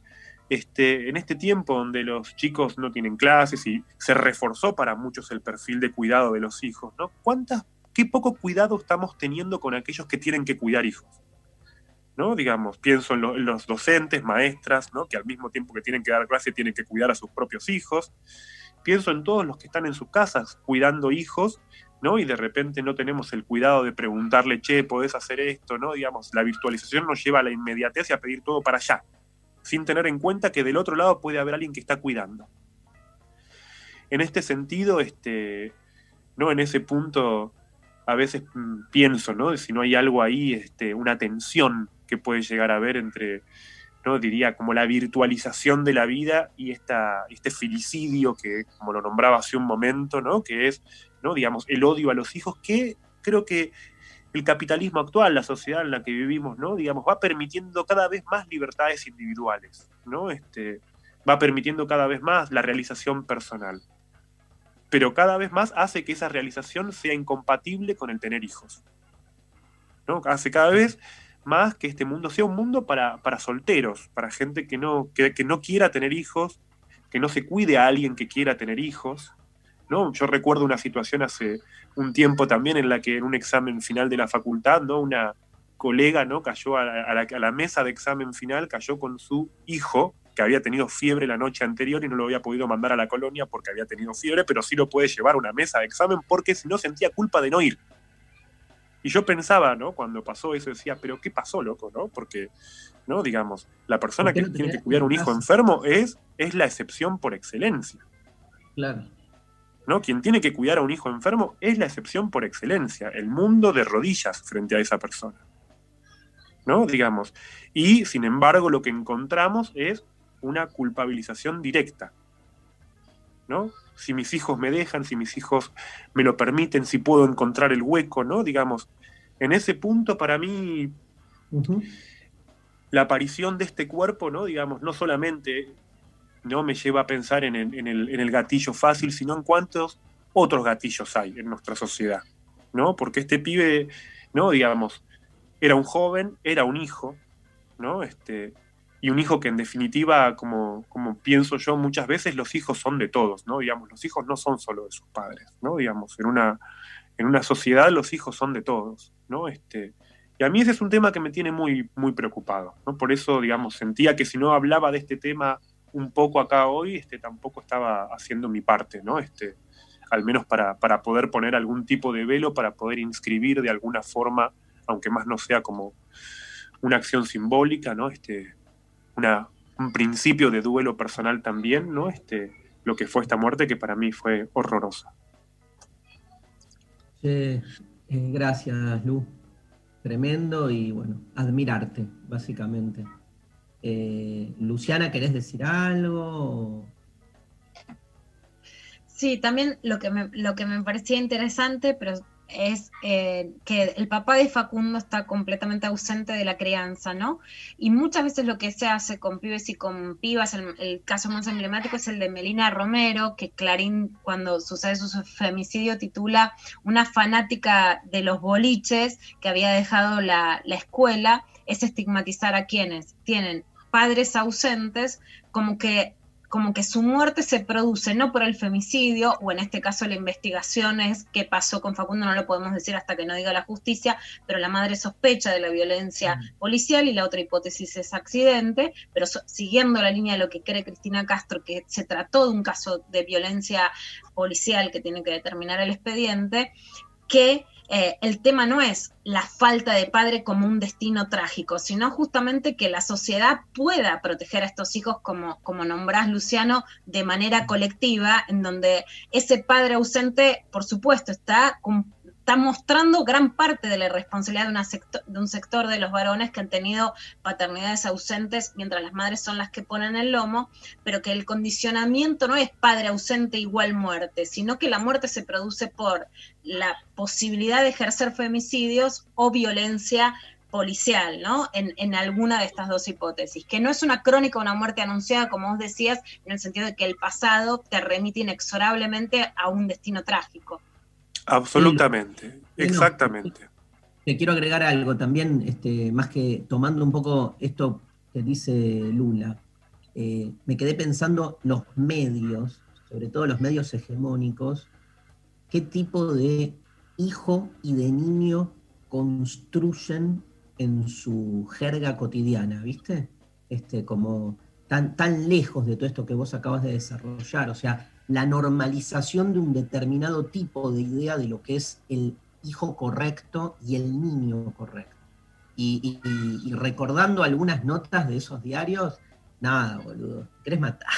este, en este tiempo donde los chicos no tienen clases y se reforzó para muchos el perfil de cuidado de los hijos, ¿no? ¿Cuántas, qué poco cuidado estamos teniendo con aquellos que tienen que cuidar hijos? ¿No? Digamos, pienso en, lo- en los docentes, maestras, ¿no? Que al mismo tiempo que tienen que dar clase tienen que cuidar a sus propios hijos. Pienso en todos los que están en sus casas cuidando hijos, ¿no? Y de repente no tenemos el cuidado de preguntarle, che, ¿podés hacer esto? ¿No? Digamos, la virtualización nos lleva a la inmediatez y a pedir todo para allá sin tener en cuenta que del otro lado puede haber alguien que está cuidando. En este sentido, este, ¿no? en ese punto, a veces mm, pienso, ¿no? Si no hay algo ahí, este, una tensión que puede llegar a haber entre, ¿no? diría, como la virtualización de la vida y esta, este filicidio que, como lo nombraba hace un momento, ¿no? que es, ¿no? digamos, el odio a los hijos, que creo que el capitalismo actual, la sociedad en la que vivimos, ¿no? Digamos, va permitiendo cada vez más libertades individuales, ¿no? Este, va permitiendo cada vez más la realización personal. Pero cada vez más hace que esa realización sea incompatible con el tener hijos. ¿no? Hace cada vez más que este mundo sea un mundo para, para solteros, para gente que no, que, que no quiera tener hijos, que no se cuide a alguien que quiera tener hijos, ¿no? Yo recuerdo una situación hace un tiempo también en la que en un examen final de la facultad, ¿no? Una colega, ¿no? Cayó a la, a la- a la mesa de examen final, cayó con su hijo, que había tenido fiebre la noche anterior y no lo había podido mandar a la colonia porque había tenido fiebre, pero sí lo puede llevar a una mesa de examen porque si no sentía culpa de no ir. Y yo pensaba, ¿no? Cuando pasó eso, decía, pero ¿qué pasó, loco, no? Porque, ¿no? Digamos, la persona ¿Por qué que no tiene que cuidar un hijo enfermo es, es la excepción por excelencia. Claro. ¿no? Quien tiene que cuidar a un hijo enfermo es la excepción por excelencia, el mundo de rodillas frente a esa persona. ¿No? Digamos. Y sin embargo, lo que encontramos es una culpabilización directa. ¿No? Si mis hijos me dejan, si mis hijos me lo permiten, si puedo encontrar el hueco, ¿no? Digamos, en ese punto para mí la aparición de este cuerpo, ¿no? Digamos, no solamente no me lleva a pensar en el, en el- en el gatillo fácil, sino en cuántos otros gatillos hay en nuestra sociedad, ¿no? Porque este pibe, ¿no? Digamos, era un joven, era un hijo, ¿no? Este, y un hijo que en definitiva, como, como pienso yo, muchas veces los hijos son de todos, ¿no? Digamos, los hijos no son solo de sus padres, ¿no? Digamos, en una, en una sociedad los hijos son de todos, ¿no? Este, y a mí ese es un tema que me tiene muy, muy preocupado, ¿no? Por eso, digamos, sentía que si no hablaba de este tema un poco acá hoy, este, tampoco estaba haciendo mi parte, ¿no? Este, al menos para, para poder poner algún tipo de velo, para poder inscribir de alguna forma, aunque más no sea como una acción simbólica, ¿no? Este, una, un principio de duelo personal también, ¿no? Este, lo que fue esta muerte que para mí fue horrorosa. Eh, gracias, Lu. Tremendo y bueno, admirarte, básicamente. Eh, Luciana, ¿querés decir algo? Sí, también lo que me, lo que me parecía interesante, pero es eh, que el papá de Facundo está completamente ausente de la crianza, ¿no? Y muchas veces lo que se hace con pibes y con pibas, el, el caso más emblemático es el de Melina Romero, que Clarín, cuando sucede su femicidio, titula Una fanática de los boliches que había dejado la, la escuela, es estigmatizar a quienes tienen padres ausentes, como que como que su muerte se produce no por el femicidio, o en este caso la investigación es qué pasó con Facundo, no lo podemos decir hasta que no diga la justicia, pero la madre sospecha de la violencia policial y la otra hipótesis es accidente, pero so- siguiendo la línea de lo que cree Cristina Castro, que se trató de un caso de violencia policial que tiene que determinar el expediente, que eh, el tema no es la falta de padre como un destino trágico, sino justamente que la sociedad pueda proteger a estos hijos, como, como nombrás, Luciano, de manera colectiva, en donde ese padre ausente, por supuesto, está, cum- está mostrando gran parte de la responsabilidad de, una secto- de un sector de los varones que han tenido paternidades ausentes, mientras las madres son las que ponen el lomo, pero que el condicionamiento no es padre ausente igual muerte, sino que la muerte se produce por la posibilidad de ejercer femicidios o violencia policial, ¿no? En, en alguna de estas dos hipótesis, que no es una crónica de una muerte anunciada, como vos decías, en el sentido de que el pasado te remite inexorablemente a un destino trágico. Absolutamente, exactamente. Te quiero agregar algo también, este, más que tomando un poco esto que dice Lula. eh, me quedé pensando los medios, sobre todo los medios hegemónicos, qué tipo de hijo y de niño construyen en su jerga cotidiana, ¿viste? Este, como tan, tan lejos de todo esto que vos acabas de desarrollar, o sea, la normalización de un determinado tipo de idea de lo que es el hijo correcto y el niño correcto. Y, y- y- recordando algunas notas de esos diarios, nada, boludo, querés matar.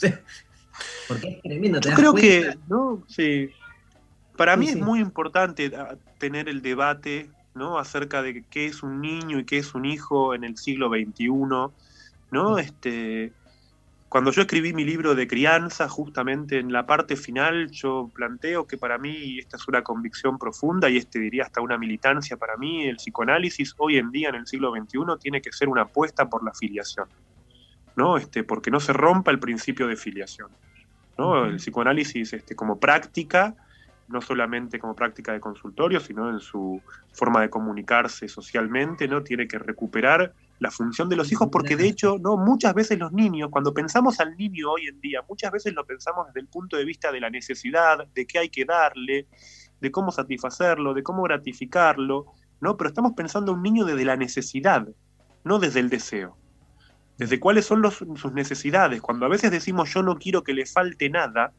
Porque es tremendo. te Yo das creo cuenta- que, ¿no? Sí. Para Sí, mí sí. es muy importante ah, tener el debate, ¿no? Acerca de qué es un niño y qué es un hijo en el siglo XXI, ¿no? Este, cuando yo escribí mi libro de crianza, justamente en la parte final, yo planteo que para mí, y esta es una convicción profunda, y este diría hasta una militancia para mí, el psicoanálisis hoy en día en el siglo XXI tiene que ser una apuesta por la filiación, ¿no? Este, porque no se rompa el principio de filiación. ¿no? El psicoanálisis este, como práctica, no solamente como práctica de consultorio, sino en su forma de comunicarse socialmente, ¿no? Tiene que recuperar la función de los hijos, porque de hecho, ¿no? muchas veces los niños, cuando pensamos al niño hoy en día, muchas veces lo pensamos desde el punto de vista de la necesidad, de qué hay que darle, de cómo satisfacerlo, de cómo gratificarlo, ¿no? Pero estamos pensando a un niño desde la necesidad, no desde el deseo. Desde cuáles son los- sus necesidades. Cuando a veces decimos yo no quiero que le falte nada,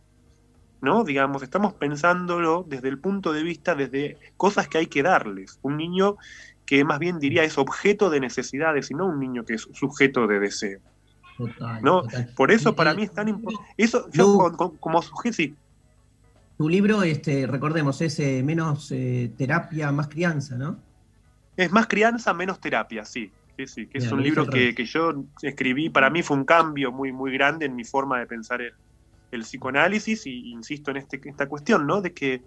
¿no? Digamos, estamos pensándolo desde el punto de vista, desde cosas que hay que darles. Un niño que más bien diría es objeto de necesidades y no un niño que es sujeto de deseo. Total, ¿no? total. Por eso para mí es tan importante. Eso, yo Lu. con- con- como sujeto, sí, Tu libro, este, recordemos, es eh, menos eh, terapia, más crianza, ¿no? es más crianza, menos terapia, sí. Sí, sí, que es un libro que, que yo escribí, para mí fue un cambio muy, muy grande en mi forma de pensar el, el psicoanálisis, y insisto en este, esta cuestión, ¿no? De que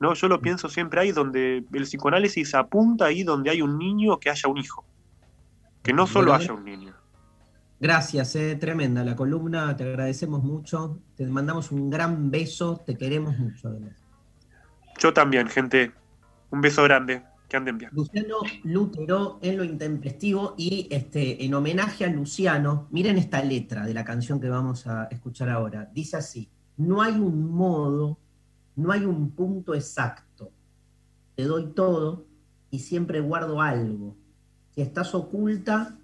no, yo lo pienso siempre ahí donde el psicoanálisis apunta ahí donde hay un niño que haya un hijo. Que no solo Bueno, haya un niño. Gracias, eh, tremenda la columna, te agradecemos mucho, te mandamos un gran beso, te queremos mucho además. Yo también, gente. Un beso grande. Luciano Lutero en lo intempestivo y este, en homenaje a Luciano, miren esta letra de la canción que vamos a escuchar ahora. Dice así, no hay un modo, no hay un punto exacto. Te doy todo y siempre guardo algo. Si estás oculta,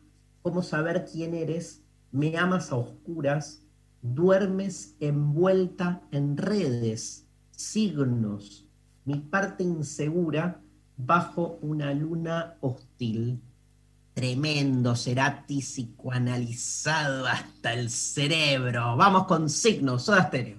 ¿cómo saber quién eres? Me amas a oscuras, duermes envuelta en redes, signos, mi parte insegura bajo una luna hostil. Tremendo, Cerati psicoanalizado hasta el cerebro. Vamos con signos, Soda Stereo.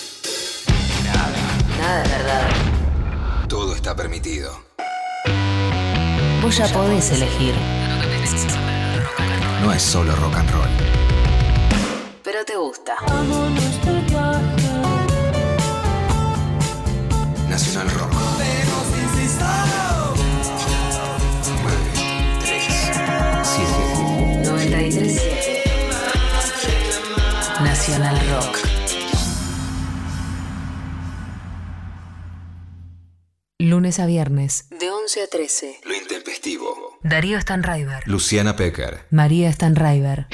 Nada es verdad. Todo está permitido. Vos ya podés elegir. No es solo rock and roll. Pero te gusta. Lunes a viernes. De 11 a 13. Lo intempestivo. Darío Stanraiver. Luciana Pecker. María Stanraiver.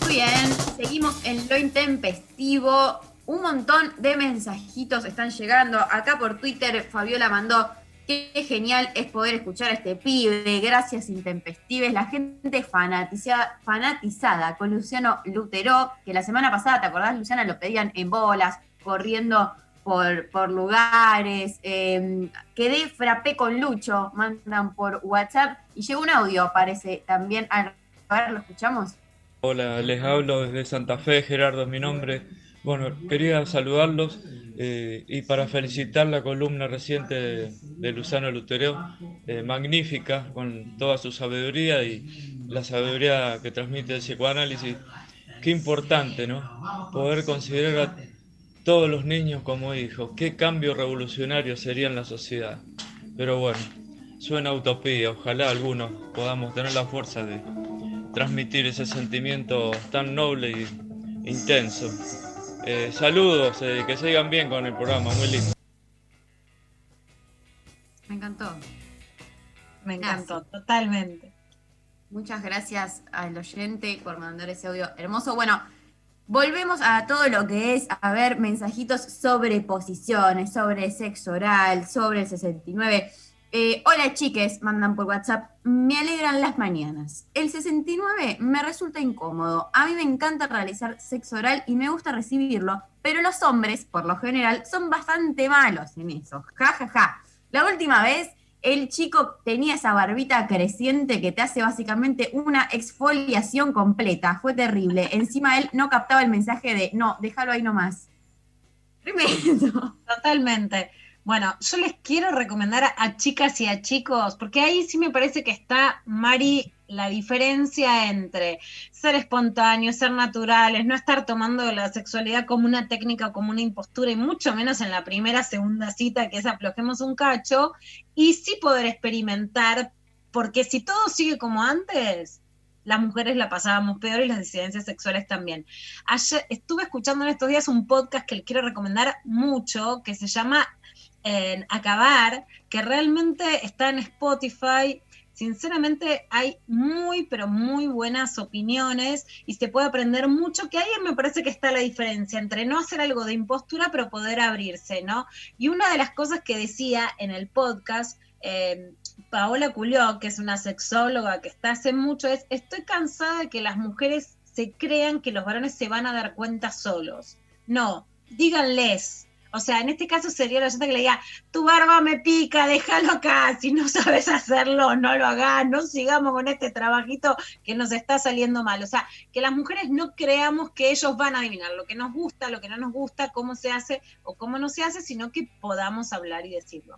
Muy bien, seguimos en lo intempestivo. Un montón de mensajitos están llegando. Acá por Twitter Fabiola mandó, qué genial es poder escuchar a este pibe. Gracias intempestives. La gente fanatizada, fanatizada con Luciano Lutero, que la semana pasada, ¿te acordás, Luciana? Lo pedían en bolas, corriendo por, lugares. eh, quedé frappé con Lucho, mandan por WhatsApp. Y llegó un audio, parece, también. A ver, ¿lo escuchamos? Hola, les hablo desde Santa Fe, Gerardo es mi nombre. Bueno, quería saludarlos eh, y para felicitar la columna reciente de, de Luzano Lutero, eh, magnífica, con toda su sabiduría y la sabiduría que transmite el psicoanálisis. Qué importante, ¿no? Poder considerar todos los niños como hijos. Qué cambio revolucionario sería en la sociedad. Pero bueno, suena utopía. Ojalá algunos podamos tener la fuerza de transmitir ese sentimiento tan noble y intenso. Eh, saludos, eh, que sigan bien con el programa, muy lindo. Me encantó. Me encantó, totalmente. Muchas gracias al oyente por mandar ese audio hermoso. Bueno, volvemos a todo lo que es, a ver, mensajitos sobre posiciones, sobre sexo oral, sobre el 69. Eh, hola chiques, mandan por WhatsApp, me alegran las mañanas. El 69 me resulta incómodo. A mí me encanta realizar sexo oral y me gusta recibirlo, pero los hombres, por lo general, son bastante malos en eso. Ja, ja, ja. La última vez, el chico tenía esa barbita creciente que te hace básicamente una exfoliación completa. Fue terrible. Encima él no captaba el mensaje de, no, déjalo ahí nomás. Tremendo. Totalmente. Bueno, yo les quiero recomendar a, chicas y a chicos, porque ahí sí me parece que está, Mari, la diferencia entre ser espontáneos, ser naturales, no estar tomando la sexualidad como una técnica o como una impostura, y mucho menos en la primera, segunda cita, que es aflojemos un cacho, y sí poder experimentar, porque si todo sigue como antes, las mujeres la pasábamos peor y las disidencias sexuales también. Ayer estuve escuchando en estos días un podcast que les quiero recomendar mucho, que se llama en Acabar, que realmente está en Spotify. Sinceramente hay muy, pero muy buenas opiniones y se puede aprender mucho, que ahí me parece que está la diferencia entre no hacer algo de impostura, pero poder abrirse, ¿no? Y una de las cosas que decía en el podcast, eh, Paola Culió, que es una sexóloga que está hace mucho, es, estoy cansada de que las mujeres se crean que los varones se van a dar cuenta solos. No, díganles, o sea, en este caso sería la gente que le diga, tu barba me pica, déjalo acá, si no sabes hacerlo, no lo hagas, no sigamos con este trabajito que nos está saliendo mal. O sea, que las mujeres no creamos que ellos van a adivinar lo que nos gusta, lo que no nos gusta, cómo se hace o cómo no se hace, sino que podamos hablar y decirlo.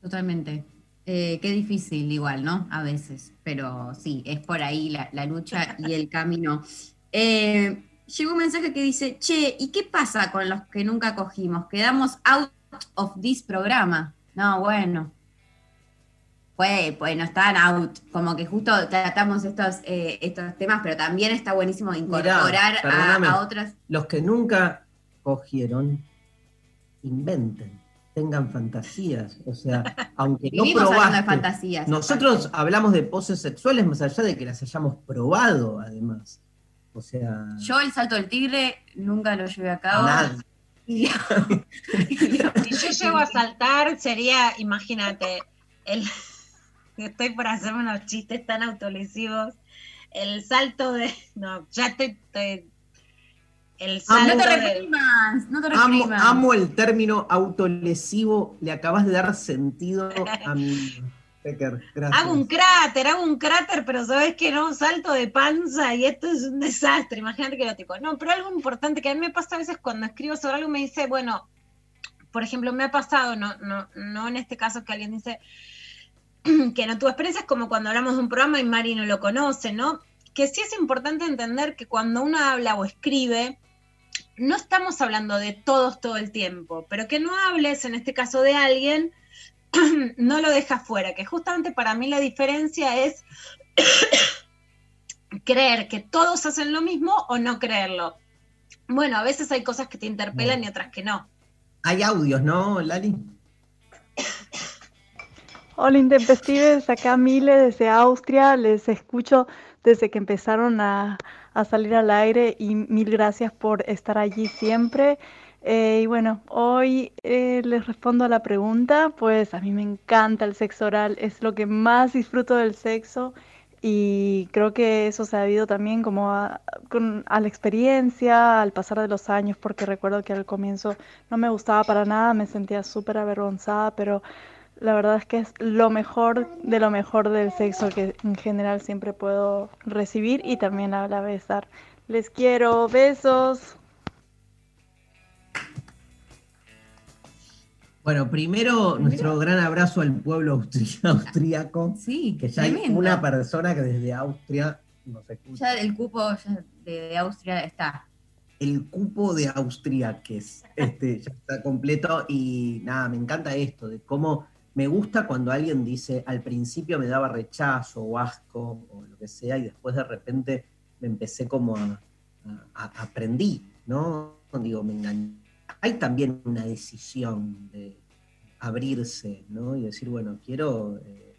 Totalmente. Eh, qué difícil igual, ¿no? A veces, pero sí, es por ahí la, la lucha y el camino. Eh, llegó un mensaje que dice, che, ¿y qué pasa con los que nunca cogimos? Quedamos out of this programa. No, bueno. pues no están out, como que justo tratamos estos, eh, estos temas, pero también está buenísimo incorporar a, a otras. Los que nunca cogieron, inventen tengan fantasías. O sea, aunque no probaste, de fantasías. Nosotros hablamos de poses sexuales más allá de que las hayamos probado, además. O sea. Yo el salto del tigre nunca lo llevé a cabo. si yo llego a saltar, sería, imagínate, el estoy por hacerme unos chistes tan autolesivos. El salto de. No, ya estoy el no te reprimas, no te reprimas. Amo, el término autolesivo, le acabas de dar sentido a mi Pecker. Gracias. Hago un cráter, hago un cráter, pero sabes que no, salto de panza y esto es un desastre. Imagínate que lo tipo. No, pero algo importante que a mí me pasa a veces cuando escribo sobre algo, me dice, bueno, por ejemplo, me ha pasado, no, no, no en este caso que alguien dice que no tu experiencia es como cuando hablamos de un programa y Mari no lo conoce, ¿no? Que sí es importante entender que cuando uno habla o escribe, no estamos hablando de todos todo el tiempo, pero que no hables en este caso de alguien, no lo dejas fuera, que justamente para mí la diferencia es creer que todos hacen lo mismo o no creerlo. Bueno, a veces hay cosas que te interpelan y otras que no. Hay audios, ¿no, Lali? Hola Intempestives, acá Mile desde Austria, les escucho desde que empezaron a, a salir al aire y mil gracias por estar allí siempre. Eh, y bueno, hoy eh, les respondo a la pregunta, pues a mí me encanta el sexo oral, es lo que más disfruto del sexo y creo que eso se ha debido también como a, a, la experiencia, al pasar de los años, porque recuerdo que al comienzo no me gustaba para nada, me sentía súper avergonzada, pero la verdad es que es lo mejor de lo mejor del sexo que en general siempre puedo recibir y también a la vez. Les quiero, besos. Bueno, primero nuestro gran abrazo al pueblo austríaco. Sí, que ya hay una persona que desde Austria nos escucha. Ya el cupo de, Austria está. El cupo de Austria, que es este, ya está completo y nada, me encanta esto, de cómo me gusta cuando alguien dice, al principio me daba rechazo o asco o lo que sea, y después de repente me empecé como a, aprendí, ¿no? Digo, me engañé. Hay también una decisión de abrirse, ¿no? Y decir, bueno, quiero eh,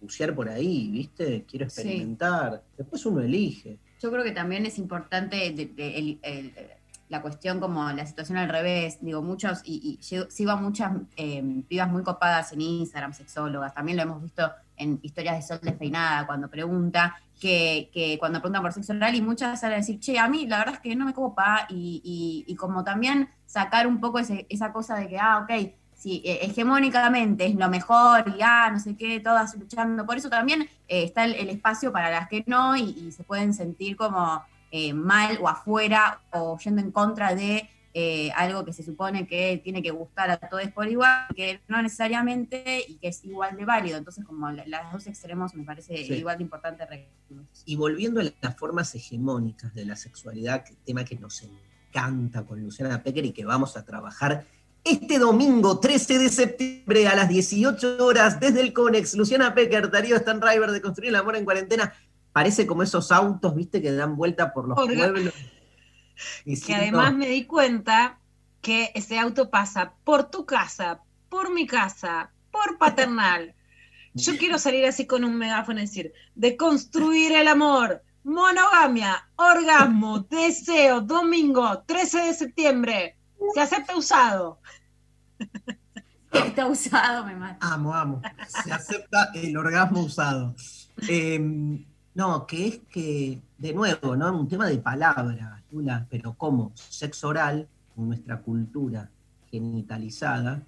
bucear por ahí, ¿viste? Quiero experimentar. Después uno elige. Yo creo que también es importante el, la cuestión como la situación al revés, digo, muchos, y, sigo a muchas eh, pibas muy copadas en Instagram, sexólogas, también lo hemos visto en historias de Sol Despeinada, cuando pregunta, que, que cuando preguntan por sexo oral, y muchas salen a decir, che, a mí la verdad es que no me copa, y, y, como también sacar un poco esa cosa de que, ah, ok, sí, eh, hegemónicamente es lo mejor, y ah, no sé qué, todas luchando, por eso también eh, está el, espacio para las que no, y se pueden sentir como eh, mal o afuera o yendo en contra de eh, algo que se supone que tiene que gustar a todos por igual, que no necesariamente y que es igual de válido. Entonces, como las dos extremos me parece igual de importante. Y volviendo a las formas hegemónicas de la sexualidad, tema que nos encanta con Luciana Pecker y que vamos a trabajar este domingo 13 de septiembre a las 18 horas desde el CONEX, Luciana Pecker, Darío Stanriver de Construir el Amor en Cuarentena parece como esos autos, viste, que dan vuelta por los pueblos. que además me di cuenta que ese auto pasa por tu casa, por mi casa, por paternal. Yo quiero salir así con un megáfono y decir, de construir el amor, monogamia, orgasmo, deseo, domingo, 13 de septiembre, se acepta usado. Está usado, me mata. Amo, amo. Se acepta el orgasmo usado. Eh, no, que es que, de nuevo, ¿no? Un tema de palabra, pero como sexo oral, en nuestra cultura genitalizada,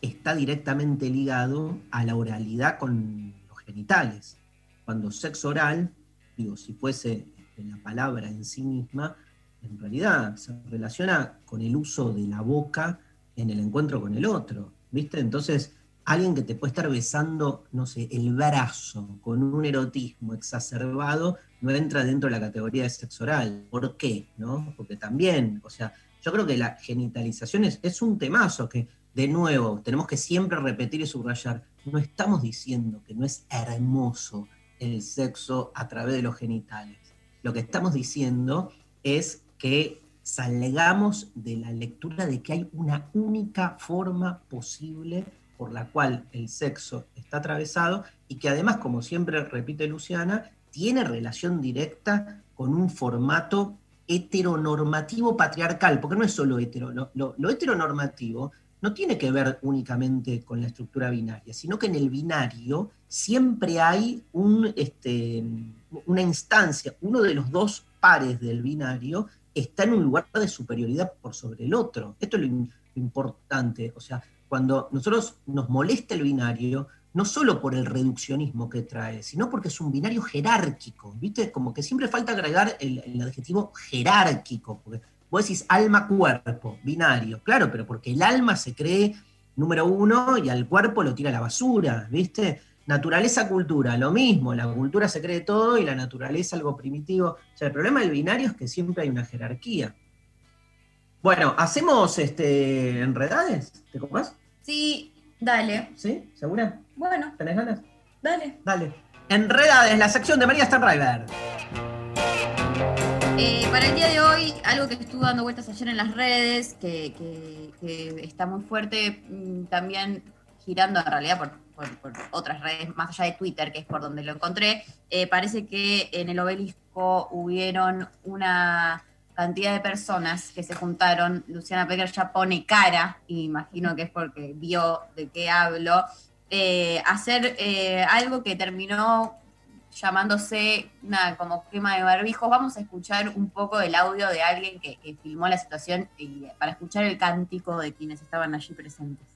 está directamente ligado a la oralidad con los genitales. Cuando sexo oral, digo, si fuese la palabra en sí misma, en realidad se relaciona con el uso de la boca en el encuentro con el otro, ¿viste? Entonces, alguien que te puede estar besando, no sé, el brazo con un erotismo exacerbado, no entra dentro de la categoría de sexo oral. ¿Por qué? ¿No? Porque también, o sea, yo creo que la genitalización es, un temazo que, de nuevo, tenemos que siempre repetir y subrayar. no estamos diciendo que no es hermoso el sexo a través de los genitales. Lo que estamos diciendo es que salgamos de la lectura de que hay una única forma posible por la cual el sexo está atravesado y que además, como siempre repite Luciana, tiene relación directa con un formato heteronormativo patriarcal, porque no es solo hetero, lo, heteronormativo no tiene que ver únicamente con la estructura binaria, sino que en el binario siempre hay este, una instancia, uno de los dos pares del binario está en un lugar de superioridad por sobre el otro. Esto es lo importante. O sea, cuando nosotros nos molesta el binario, no solo por el reduccionismo que trae, sino porque es un binario jerárquico, ¿viste? Como que siempre falta agregar el, adjetivo jerárquico, porque vos decís alma-cuerpo, binario, claro, pero porque el alma se cree número uno y al cuerpo lo tira a la basura, ¿viste? Naturaleza-cultura, lo mismo, la cultura se cree todo y la naturaleza algo primitivo. O sea, el problema del binario es que siempre hay una jerarquía. Bueno, ¿hacemos este enredades? ¿Te copas? Sí, dale. ¿Sí? ¿Segura? Bueno. ¿Tenés ganas? Dale. Dale. Enredades, la sección de María Stanriver. Eh, para el día de hoy, algo que estuvo dando vueltas ayer en las redes, que, está muy fuerte, mm, también girando en realidad por, otras redes, más allá de Twitter, que es por donde lo encontré, eh, parece que en el obelisco hubieron una cantidad de personas que se juntaron. Luciana Pecker ya pone cara, y imagino que es porque vio de qué hablo, eh, hacer eh, algo que terminó llamándose una como quema de barbijos. Vamos a escuchar un poco del audio de alguien que, filmó la situación y, para escuchar el cántico de quienes estaban allí presentes.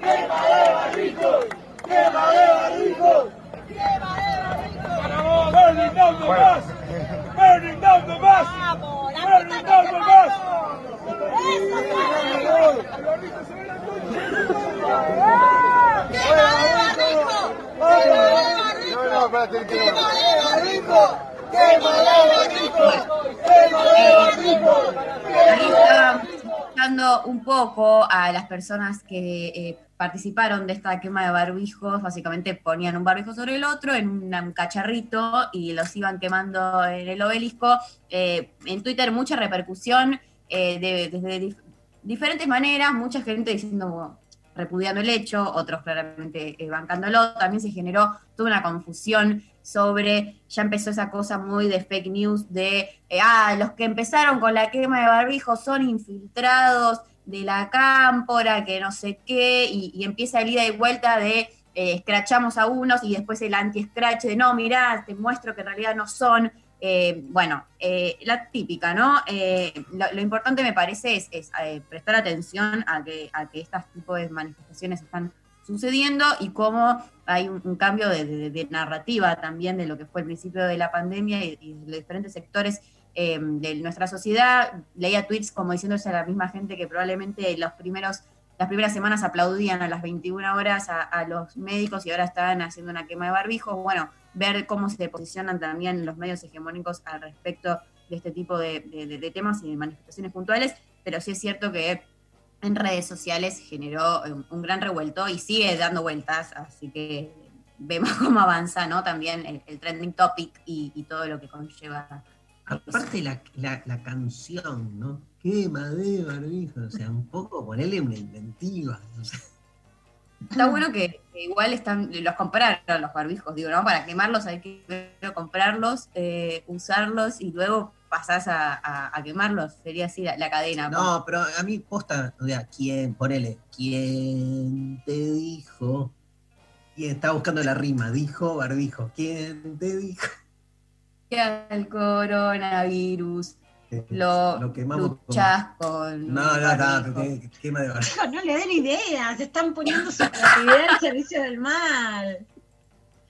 ¡Quema de de de down the bus! ¡Burning. Ahí está escuchando un poco a las personas que eh, participaron de esta quema de barbijos, básicamente ponían un barbijo sobre el otro en un cacharrito y los iban quemando en el obelisco. Eh, en Twitter mucha repercusión eh, de, desde diferentes maneras, mucha gente diciendo, repudiando el hecho, otros claramente eh, bancándolo. También se generó toda una confusión sobre, ya empezó esa cosa muy de fake news de, eh, ah, los que empezaron con la quema de barbijos son infiltrados de la cámpora, que no sé qué, y, empieza el ida y vuelta de eh, escrachamos a unos y después el anti-scratch de no, mirá, te muestro que en realidad no son. Eh, bueno, eh, la típica, ¿no? Eh, lo, importante me parece es, prestar atención a que, a que estos tipos de manifestaciones están sucediendo y cómo hay un, cambio de, narrativa también de lo que fue el principio de la pandemia y, de los diferentes sectores de nuestra sociedad. Leía tweets como diciéndose a la misma gente que probablemente los primeros las primeras semanas aplaudían a las 21 horas a, los médicos y ahora están haciendo una quema de barbijos. Bueno, ver cómo se posicionan también los medios hegemónicos al respecto de este tipo de, temas y de manifestaciones puntuales, pero sí es cierto que en redes sociales generó un, gran revuelto y sigue dando vueltas, así que vemos cómo avanza ¿no? también el, trending topic y, todo lo que conlleva. Aparte la, la, canción, ¿no? Quema de barbijo, o sea, un poco ponerle una inventiva. Está bueno que, igual están, los compraron los barbijos, digo, ¿no? Para quemarlos hay que comprarlos, eh, usarlos y luego pasás a, quemarlos. Sería así la, cadena. No, pero a mí posta, o sea, ¿quién? Ponele, ¿quién te dijo? ¿Quién estaba buscando la rima? Dijo barbijo. ¿Quién te dijo? Que al coronavirus lo, lo quemamos luchas con. No, no, no, quema de No le den ideas, se están poniendo su creatividad al servicio del mal.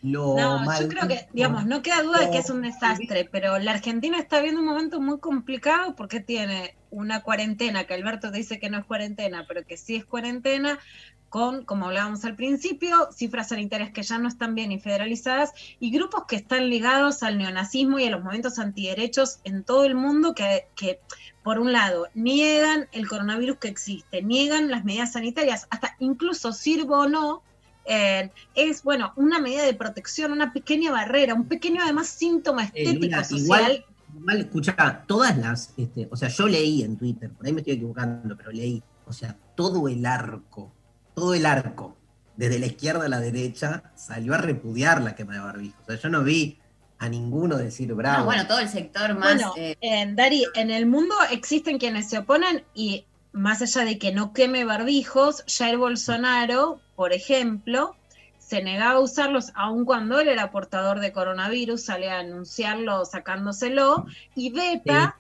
no, yo creo que, digamos, no queda duda de que es un desastre, pero la Argentina está viendo un momento muy complicado porque tiene una cuarentena, que Alberto dice que no es cuarentena, pero que sí es cuarentena, con, como hablábamos al principio, cifras sanitarias que ya no están bien y federalizadas, y grupos que están ligados al neonazismo y a los movimientos antiderechos en todo el mundo que, que por un lado, niegan el coronavirus que existe, niegan las medidas sanitarias, hasta incluso sirvo o no, eh, es, bueno, una medida de protección, una pequeña barrera, un pequeño además síntoma Eh, estético social. igual, igual, todas las, este, o sea, yo leí en Twitter, por ahí me estoy equivocando, pero leí, o sea, todo el arco, todo el arco, desde la izquierda a la derecha, salió a repudiar la quema de barbijo. O sea, yo no vi a ninguno decir bravo. No, bueno, todo el sector más. Bueno, eh, en Dari, en el mundo existen quienes se oponen y más allá de que no queme barbijos, Jair Bolsonaro, por ejemplo, se negaba a usarlos aun cuando él era portador de coronavirus, sale a anunciarlo sacándoselo y veta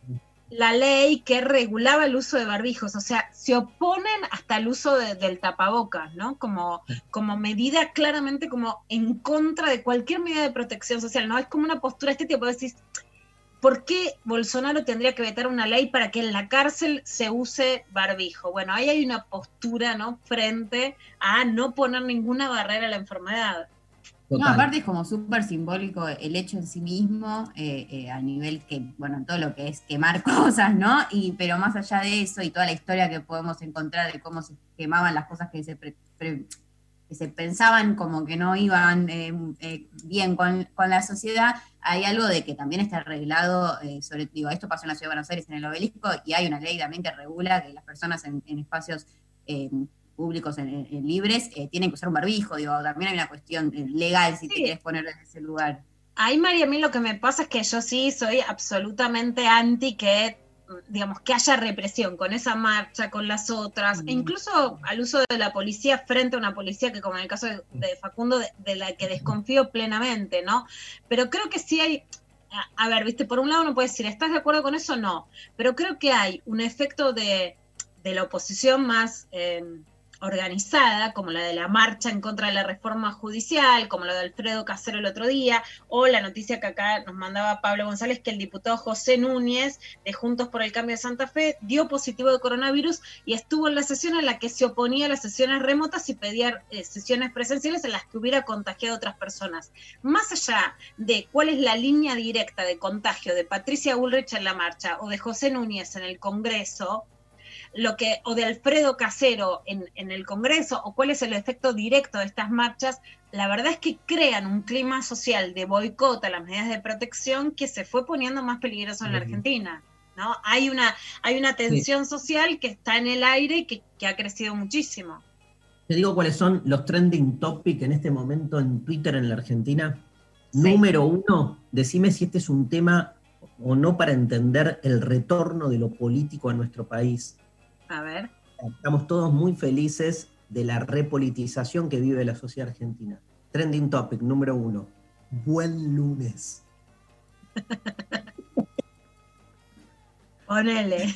la ley que regulaba el uso de barbijos, o sea, se oponen hasta el uso de- del tapabocas, ¿no? Como, como medida claramente como en contra de cualquier medida de protección social, ¿no? Es como una postura estética, porque decís, ¿por qué Bolsonaro tendría que vetar una ley para que en la cárcel se use barbijo? Bueno, ahí hay una postura, ¿no? Frente a no poner ninguna barrera a la enfermedad. No, aparte es como súper simbólico el hecho en sí mismo, eh, eh, a nivel que, bueno, todo lo que es quemar cosas, ¿no? Y, pero más allá de eso y toda la historia que podemos encontrar de cómo se quemaban las cosas que se, pre- pre- que se pensaban como que no iban eh, bien con, con la sociedad, hay algo de que también está arreglado, sobre, digo, esto pasó en la Ciudad de Buenos Aires, en el obelisco, y hay una ley también que regula que las personas en, en espacios públicos en- libres eh, tienen que usar un barbijo, digo, también hay una cuestión eh, legal si te quieres poner en ese lugar. Ahí, María, a mí lo que me pasa es que yo sí soy absolutamente anti que, digamos, que haya represión con esa marcha, con las otras, e incluso al uso de la policía frente a una policía que, como en el caso de, de Facundo, de, de la que desconfío plenamente, ¿no? Pero creo que sí hay, a, a ver, viste, por un lado uno puede decir, ¿estás de acuerdo con eso? No, pero creo que hay un efecto de, de la oposición más... eh, organizada, como la de la marcha en contra de la reforma judicial, como la de Alfredo Casero el otro día, o la noticia que acá nos mandaba Pablo González, que el diputado José Núñez de Juntos por el Cambio de Santa Fe dio positivo de coronavirus y estuvo en la sesión en la que se oponía a las sesiones remotas y pedía eh, sesiones presenciales en las que hubiera contagiado a otras personas. Más allá de cuál es la línea directa de contagio de Patricia Bullrich en la marcha o de José Núñez en el Congreso, lo que, o de Alfredo Casero en, en el Congreso, o cuál es el efecto directo de estas marchas, la verdad es que crean un clima social de boicot a las medidas de protección que se fue poniendo más peligroso en la Argentina. ¿no? Hay, una, hay una tensión social que está en el aire y que, que ha crecido muchísimo. Te digo cuáles son los trending topic en este momento en Twitter en la Argentina. Número uno, decime si este es un tema o no para entender el retorno de lo político a nuestro país. A ver. Estamos todos muy felices de la repolitización que vive la sociedad argentina. Trending topic número uno. Buen lunes. Ponele.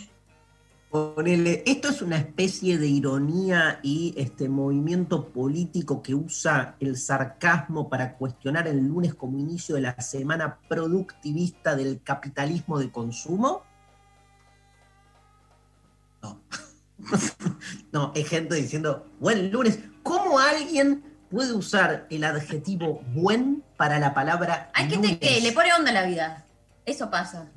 Ponele, esto es una especie de ironía y este movimiento político que usa el sarcasmo para cuestionar el lunes como inicio de la semana productivista del capitalismo de consumo. No. no, es gente diciendo, buen lunes. ¿Cómo alguien puede usar el adjetivo buen para la palabra Hay gente que le pone onda a la vida. Eso pasa.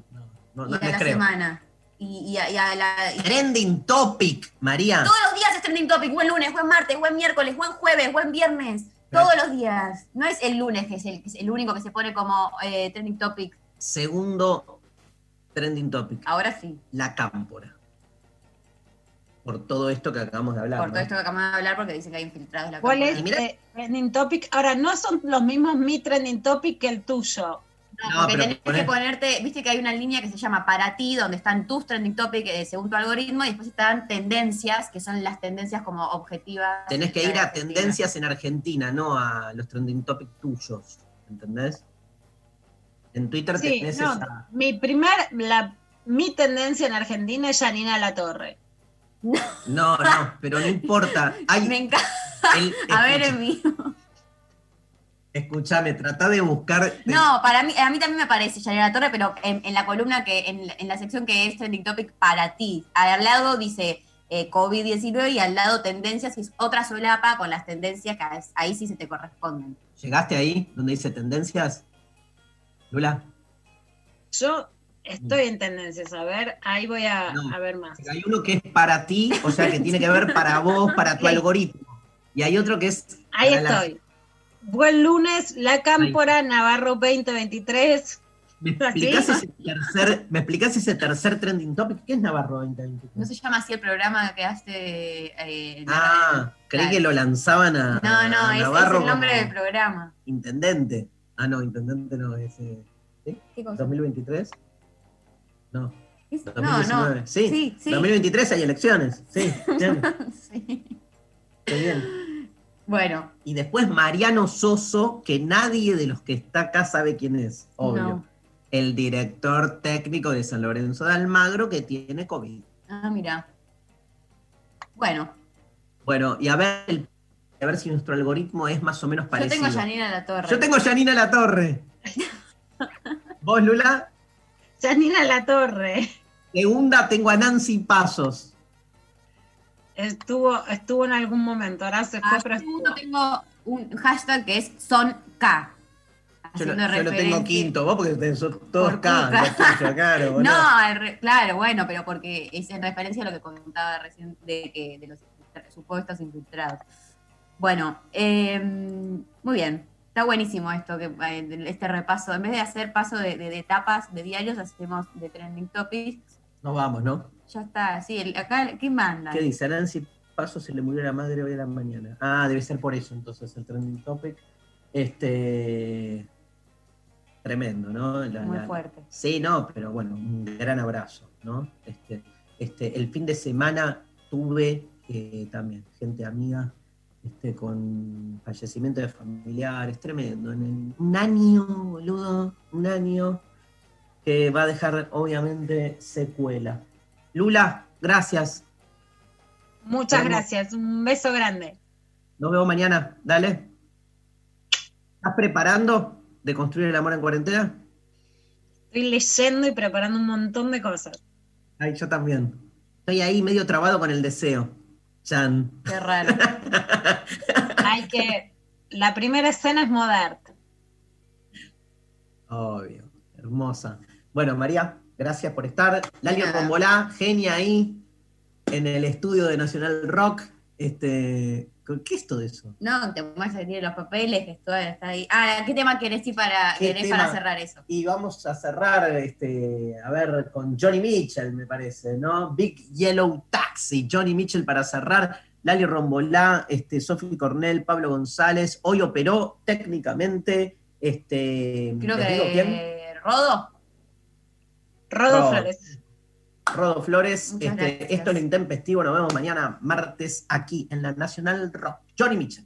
No, y no a la creo. semana. Y, y a, y a la. y- Trending topic, María. Todos los días es trending topic. Buen lunes, buen martes, buen miércoles, buen jueves, buen viernes. Todos los días. No es el lunes que es el, que es el único que se pone como eh, trending topic. Segundo trending topic. Ahora sí. La cámpora. Por todo esto que acabamos de hablar. Por ¿no? todo esto que acabamos de hablar porque dicen que hay infiltrados en la ¿Cuál es eh, trending topic? Ahora, no son los mismos mi trending topic que el tuyo. No, No, porque pero tenés que ponerte, viste que hay una línea que se llama para ti, donde están tus trending topics eh, según tu algoritmo, y después están tendencias, que son las tendencias como objetivas. Tenés que ir a Argentina. tendencias en Argentina, no a los trending topic tuyos. ¿Entendés? En Twitter Sí, tenés no, esa. mi primer, la, mi tendencia en Argentina es Janina La Torre. No, no, pero no importa. Hay, Me encanta. el- A ver, en vivo. Escuchame, trata de buscar. No, para mí, a mí también me parece Yanira Torre, pero en, en la columna que, en, en la sección que es trending topic para ti. Al lado dice eh, COVID-19 y al lado tendencias, y es otra solapa con las tendencias que ahí sí se te corresponden. ¿Llegaste ahí donde dice tendencias? Lula. Yo estoy en tendencias, a ver, ahí voy a, No. a ver más. Hay uno que es para ti, o sea que tiene que ver para vos, para tu algoritmo. Y hay otro que es. Ahí la- estoy. Buen lunes, La Cámpora, Navarro 2023. ¿Me explicás, ese tercer, ¿Me explicás ese tercer trending topic? ¿Qué es Navarro 2023? ¿No se llama así el programa que hace? eh, Ah, creí Claro. que lo lanzaban a. No, no, a es, el nombre del programa. Intendente. Ah, no, intendente no, es. eh, ¿sí? ¿Qué cosa? ¿2023? No. Es- no, 2019. no. Sí, Sí, sí. 2023 hay elecciones. Sí, bien. Sí. Qué bien. Bueno, Y después Mariano Soso, que nadie de los que está acá sabe quién es, obvio. No. El director técnico de San Lorenzo de Almagro que tiene COVID. ah, mira. Bueno, Bueno, y a ver, el- a ver si nuestro algoritmo es más o menos yo parecido. tengo a Janina La Torre. Yo tengo a Janina La Torre. ¿Vos, Lula? Janina La Torre. Segunda tengo a Nancy Pasos. Estuvo, estuvo en algún momento, ahora se fue, Ah, pero segundo tengo un hashtag que es son K. Yo, lo- yo lo tengo quinto, vos porque son todos Por K, claro. No, re- claro, bueno, pero porque es en referencia a lo que contaba recién de, que, de los supuestos infiltrados. Bueno, eh, muy bien. Está buenísimo esto, que eh, este repaso. En vez de hacer paso de, de- de etapas de diarios, hacemos de trending topics. Nos vamos, ¿no? Ya está, sí. el- acá, ¿qué manda? ¿Qué dice? A Nancy Pasos se le murió la madre hoy a la mañana. Ah, debe ser por eso entonces el trending topic. Este. Tremendo, ¿no? La- Muy la- fuerte. Sí, no, pero bueno, un gran abrazo, ¿no? Este, este, el fin de semana tuve eh, también gente amiga este, con fallecimiento de familiares, tremendo. En un año, boludo, un año que va a dejar obviamente secuela. Lula, gracias. Muchas gracias. Un beso grande. Nos vemos mañana. Dale. ¿Estás preparando de construir el amor en cuarentena? Estoy leyendo y preparando un montón de cosas. Ay, yo también. Estoy ahí medio trabado con el deseo. Chan. Qué raro. Hay que. La primera escena es Modert. Obvio. Hermosa. Bueno, María, gracias por estar. Lali Nada. Rombolá, genia ahí en el estudio de Nacional Rock. Este, ¿Qué es todo eso? No, te vas a tiene los papeles, que está ahí. Ah, ¿qué tema querés ir para, ¿Qué querés para cerrar eso? Y vamos a cerrar, este, a ver, con Johnny Mitchell, me parece, ¿no? Big Yellow Taxi, Johnny Mitchell para cerrar, Lali Rombolá, este, Sophie Cornell, Pablo González, hoy operó técnicamente, este, Creo ¿les digo quién? que Rodo. Rodo Rodo. Flores. Rodo Flores, este, esto es lo intempestivo, nos vemos mañana martes aquí en la Nacional Rock. Johnny Mitchell.